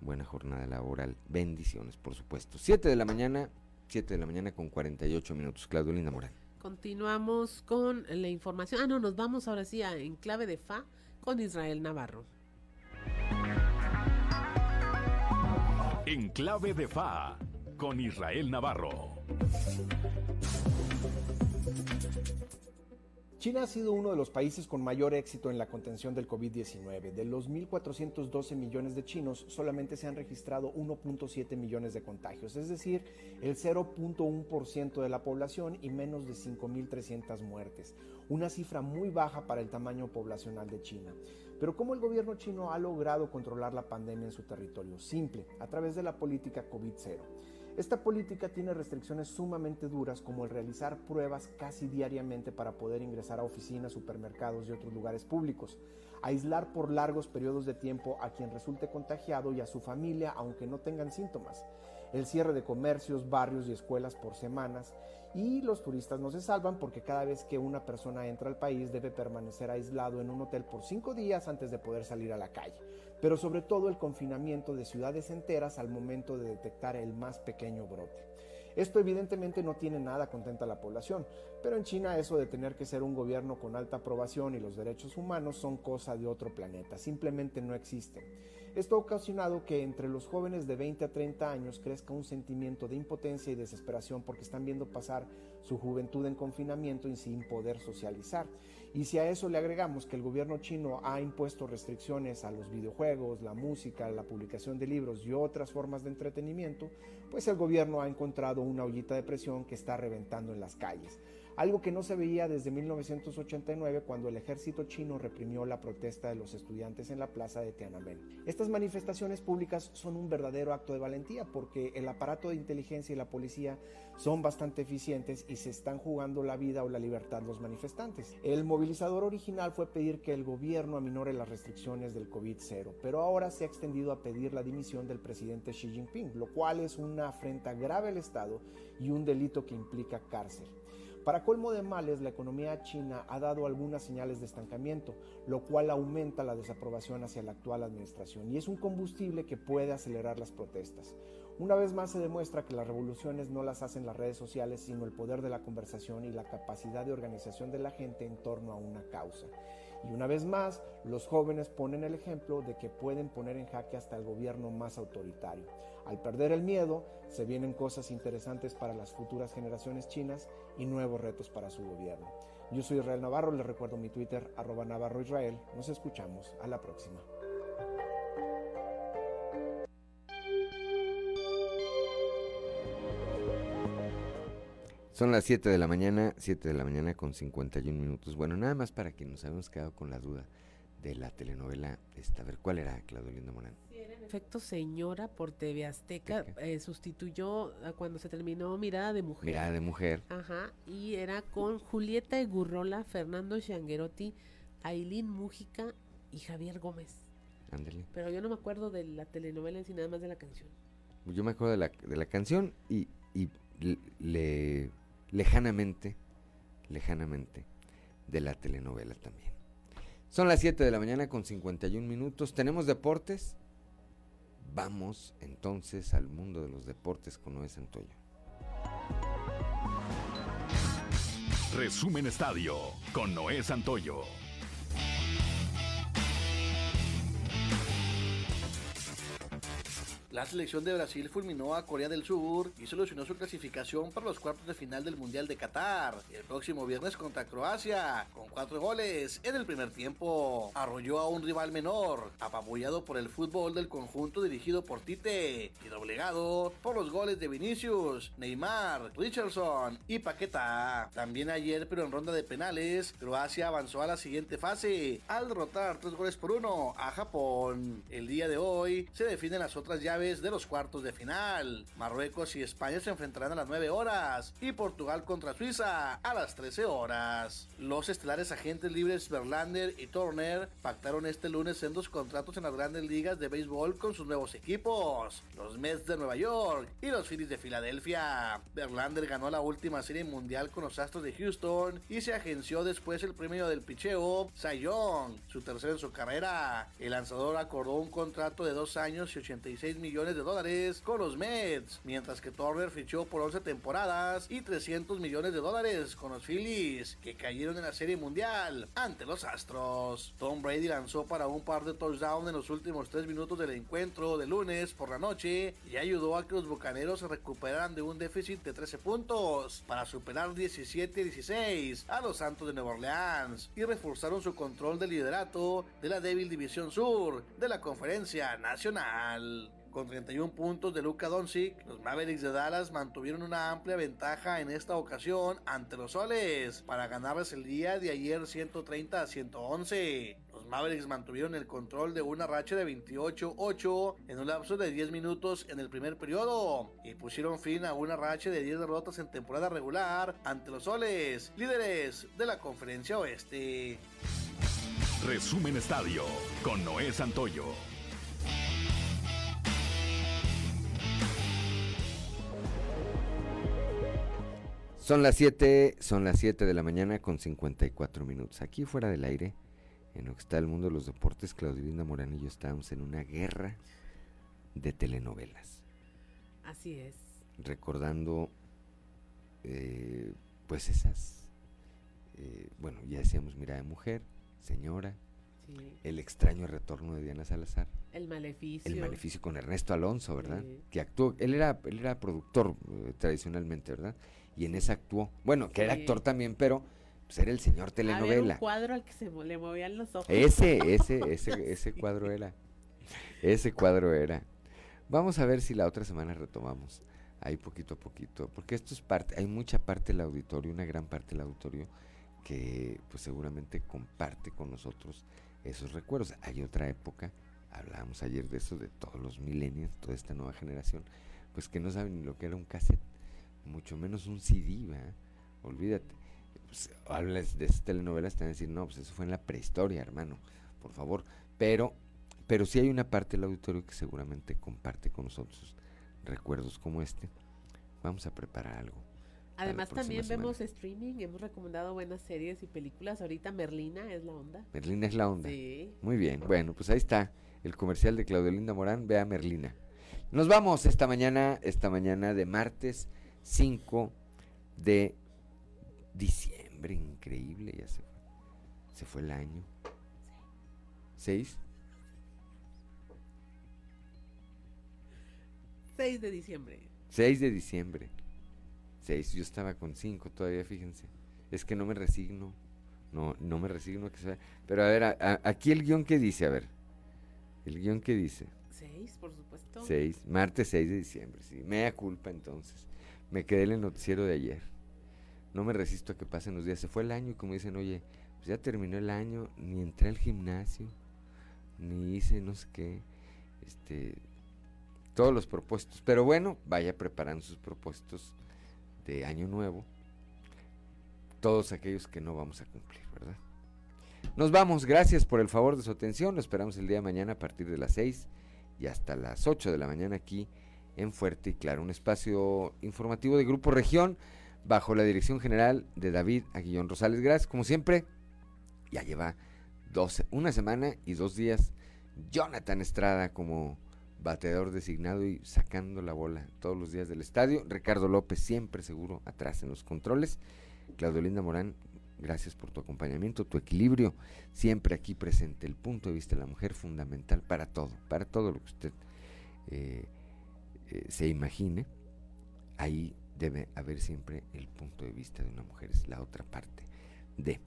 buena jornada laboral. Bendiciones, por supuesto. Siete de la mañana, siete de la mañana con 48 minutos. Claudio Linda Morán. Continuamos con la información. Ah, no, nos vamos ahora sí a En Clave de Fa con Israel Navarro. En Clave de Fa con Israel Navarro. China ha sido uno de los países con mayor éxito en la contención del COVID-19. De los 1.412 millones de chinos, solamente se han registrado 1.7 millones de contagios, es decir, el 0.1% de la población y menos de 5.300 muertes, una cifra muy baja para el tamaño poblacional de China. Pero ¿cómo el gobierno chino ha logrado controlar la pandemia en su territorio? Simple, a través de la política COVID-0. Esta política tiene restricciones sumamente duras como el realizar pruebas casi diariamente para poder ingresar a oficinas, supermercados y otros lugares públicos, aislar por largos periodos de tiempo a quien resulte contagiado y a su familia aunque no tengan síntomas, el cierre de comercios, barrios y escuelas por semanas. Y los turistas no se salvan porque cada vez que una persona entra al país debe permanecer aislado en un hotel por cinco días antes de poder salir a la calle pero sobre todo el confinamiento de ciudades enteras al momento de detectar el más pequeño brote. Esto evidentemente no tiene nada contenta a la población, pero en China eso de tener que ser un gobierno con alta aprobación y los derechos humanos son cosa de otro planeta, simplemente no existen. Esto ha ocasionado que entre los jóvenes de 20 a 30 años crezca un sentimiento de impotencia y desesperación porque están viendo pasar su juventud en confinamiento y sin poder socializar. Y si a eso le agregamos que el gobierno chino ha impuesto restricciones a los videojuegos, la música, la publicación de libros y otras formas de entretenimiento, pues el gobierno ha encontrado una ollita de presión que está reventando en las calles. Algo que no se veía desde 1989 cuando el ejército chino reprimió la protesta de los estudiantes en la plaza de Tiananmen. Estas manifestaciones públicas son un verdadero acto de valentía porque el aparato de inteligencia y la policía son bastante eficientes y se están jugando la vida o la libertad los manifestantes. El movilizador original fue pedir que el gobierno aminore las restricciones del COVID-0, pero ahora se ha extendido a pedir la dimisión del presidente Xi Jinping, lo cual es una afrenta grave al Estado y un delito que implica cárcel. Para colmo de males, la economía china ha dado algunas señales de estancamiento, lo cual aumenta la desaprobación hacia la actual administración y es un combustible que puede acelerar las protestas. Una vez más se demuestra que las revoluciones no las hacen las redes sociales, sino el poder de la conversación y la capacidad de organización de la gente en torno a una causa. Y una vez más, los jóvenes ponen el ejemplo de que pueden poner en jaque hasta el gobierno más autoritario. Al perder el miedo, se vienen cosas interesantes para las futuras generaciones chinas y nuevos retos para su gobierno. Yo soy Israel Navarro, les recuerdo mi Twitter, arroba Navarro Israel. Nos escuchamos. A la próxima. Son las 7 de la mañana, 7 de la mañana con 51 minutos. Bueno, nada más para que nos habíamos quedado con la duda de la telenovela esta. A ver, ¿cuál era, Claudio Linda Morán? Efecto Señora por TV Azteca. Eh, sustituyó a cuando se terminó Mirada de Mujer. Mirada de Mujer. Ajá, y era con Julieta Egurrola, Fernando Shanguerotti, Ailín Mújica y Javier Gómez. Ándale. Pero yo no me acuerdo de la telenovela en sí, nada más de la canción. Yo me acuerdo de la, de la canción y, y le lejanamente, lejanamente de la telenovela también. Son las 7 de la mañana con 51 minutos. ¿Tenemos deportes? Vamos entonces al mundo de los deportes con Noé Santoyo. Resumen Estadio con Noé Santoyo. La selección de Brasil fulminó a Corea del Sur y solucionó su clasificación para los cuartos de final del Mundial de Qatar el próximo viernes contra Croacia, con cuatro goles en el primer tiempo. Arrolló a un rival menor, apabullado por el fútbol del conjunto dirigido por Tite y doblegado por los goles de Vinicius, Neymar, Richardson y Paqueta. También ayer, pero en ronda de penales, Croacia avanzó a la siguiente fase al derrotar tres goles por uno a Japón. El día de hoy se definen las otras llaves de los cuartos de final. Marruecos y España se enfrentarán a las 9 horas y Portugal contra Suiza a las 13 horas. Los estelares agentes libres Verlander y Turner pactaron este lunes en dos contratos en las grandes ligas de béisbol con sus nuevos equipos, los Mets de Nueva York y los Phillies de Filadelfia. Verlander ganó la última serie mundial con los Astros de Houston y se agenció después el premio del picheo Cy Young, su tercero en su carrera. El lanzador acordó un contrato de dos años y 86 millones de dólares con los Mets, mientras que Turner fichó por 11 temporadas y 300 millones de dólares con los Phillies, que cayeron en la Serie Mundial ante los Astros. Tom Brady lanzó para un par de touchdowns en los últimos 3 minutos del encuentro de lunes por la noche y ayudó a que los Bucaneros se recuperaran de un déficit de 13 puntos para superar 17-16 a los Santos de Nueva Orleans y reforzaron su control del liderato de la débil División Sur de la Conferencia Nacional. Con 31 puntos de Luka Doncic, los Mavericks de Dallas mantuvieron una amplia ventaja en esta ocasión ante los Soles para ganarles el día de ayer 130 a 111. Los Mavericks mantuvieron el control de una racha de 28-8 en un lapso de 10 minutos en el primer periodo y pusieron fin a una racha de 10 derrotas en temporada regular ante los Soles, líderes de la Conferencia Oeste. Resumen Estadio con Noé Santoyo. Son las 7, son las 7 de la mañana con 54 minutos. Aquí fuera del aire, en lo que está el mundo de los deportes, Claudio Morán y yo estábamos en una guerra de telenovelas. Así es. Recordando, eh, pues esas, eh, bueno, ya decíamos Mirada de Mujer, Señora, El extraño retorno de Diana Salazar. El maleficio. El maleficio con Ernesto Alonso, ¿verdad? Que actuó, él era, él era productor eh, tradicionalmente, ¿verdad? Y en esa actuó. Bueno, que era actor también, pero pues era el señor telenovela. Había un cuadro al que se le movían los ojos. Ese, *laughs* ese, ese, ese cuadro era. Ese cuadro era. Vamos a ver si la otra semana retomamos ahí poquito a poquito, porque esto es parte, hay mucha parte del auditorio, una gran parte del auditorio que pues seguramente comparte con nosotros esos recuerdos. Hay otra época, hablábamos ayer de eso, de todos los millennials, toda esta nueva generación, pues que no saben ni lo que era un cassette, mucho menos un CD, olvídate. Pues, hablas de esas telenovelas, te van a decir, no, pues eso fue en la prehistoria, hermano, por favor. Pero, pero sí hay una parte del auditorio que seguramente comparte con nosotros recuerdos como este. Vamos a preparar algo Además también vemos streaming, hemos recomendado buenas series y películas. Ahorita Merlina es la onda. Merlina es la onda. Sí. Muy bien, bueno, pues ahí está el comercial de Claudio Linda Morán, vea Merlina. Nos vamos esta mañana, esta mañana de martes 5 de diciembre, increíble, ya se fue. Se fue el año. ¿Seis? 6 de diciembre. 6 de diciembre. Seis, yo estaba con cinco todavía, fíjense. Es que no me resigno. No, no me resigno a que sea. Pero a ver, aquí el guion que dice, a ver. El guion que dice. Seis, por supuesto. Seis, martes 6 de diciembre, sí. Mea culpa entonces. Me quedé en el noticiero de ayer. No me resisto a que pasen los días. Se fue el año y como dicen, oye, pues ya terminó el año, ni entré al gimnasio, ni hice no sé qué. Este, todos los propósitos. Pero bueno, vaya preparando sus propósitos de Año Nuevo, todos aquellos que no vamos a cumplir, ¿verdad? Nos vamos, gracias por el favor de su atención, nos esperamos el día de mañana a partir de las 6 y hasta las 8 de la mañana aquí en Fuerte y Claro, un espacio informativo de Grupo Región bajo la dirección general de David Aguillón Rosales. Gracias, como siempre, ya lleva dos, una semana y dos días Jonathan Estrada como bateador designado y sacando la bola todos los días del estadio. Ricardo López siempre seguro atrás en los controles. Claudio Linda Morán, gracias por tu acompañamiento, tu equilibrio, siempre aquí presente. El punto de vista de la mujer fundamental para todo, para todo lo que usted eh, eh, se imagine. Ahí debe haber siempre el punto de vista de una mujer, es la otra parte de.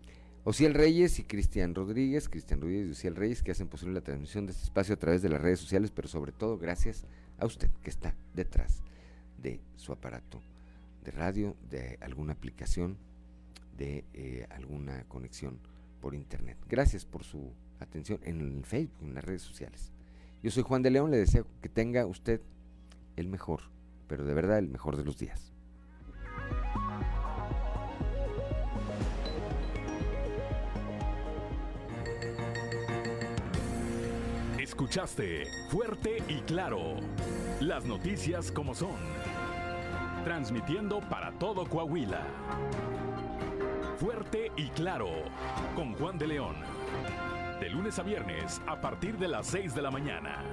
Ociel Reyes y Cristian Rodríguez, Cristian Rodríguez y Ociel Reyes, que hacen posible la transmisión de este espacio a través de las redes sociales, pero sobre todo gracias a usted que está detrás de su aparato de radio, de alguna aplicación, de eh, alguna conexión por internet. Gracias por su atención en el Facebook, en las redes sociales. Yo soy Juan de León, le deseo que tenga usted el mejor, pero de verdad el mejor de los días. Escuchaste Fuerte y Claro. Las noticias como son. Transmitiendo para todo Coahuila. Fuerte y Claro. Con Juan de León. De lunes a viernes a partir de las 6 de la mañana.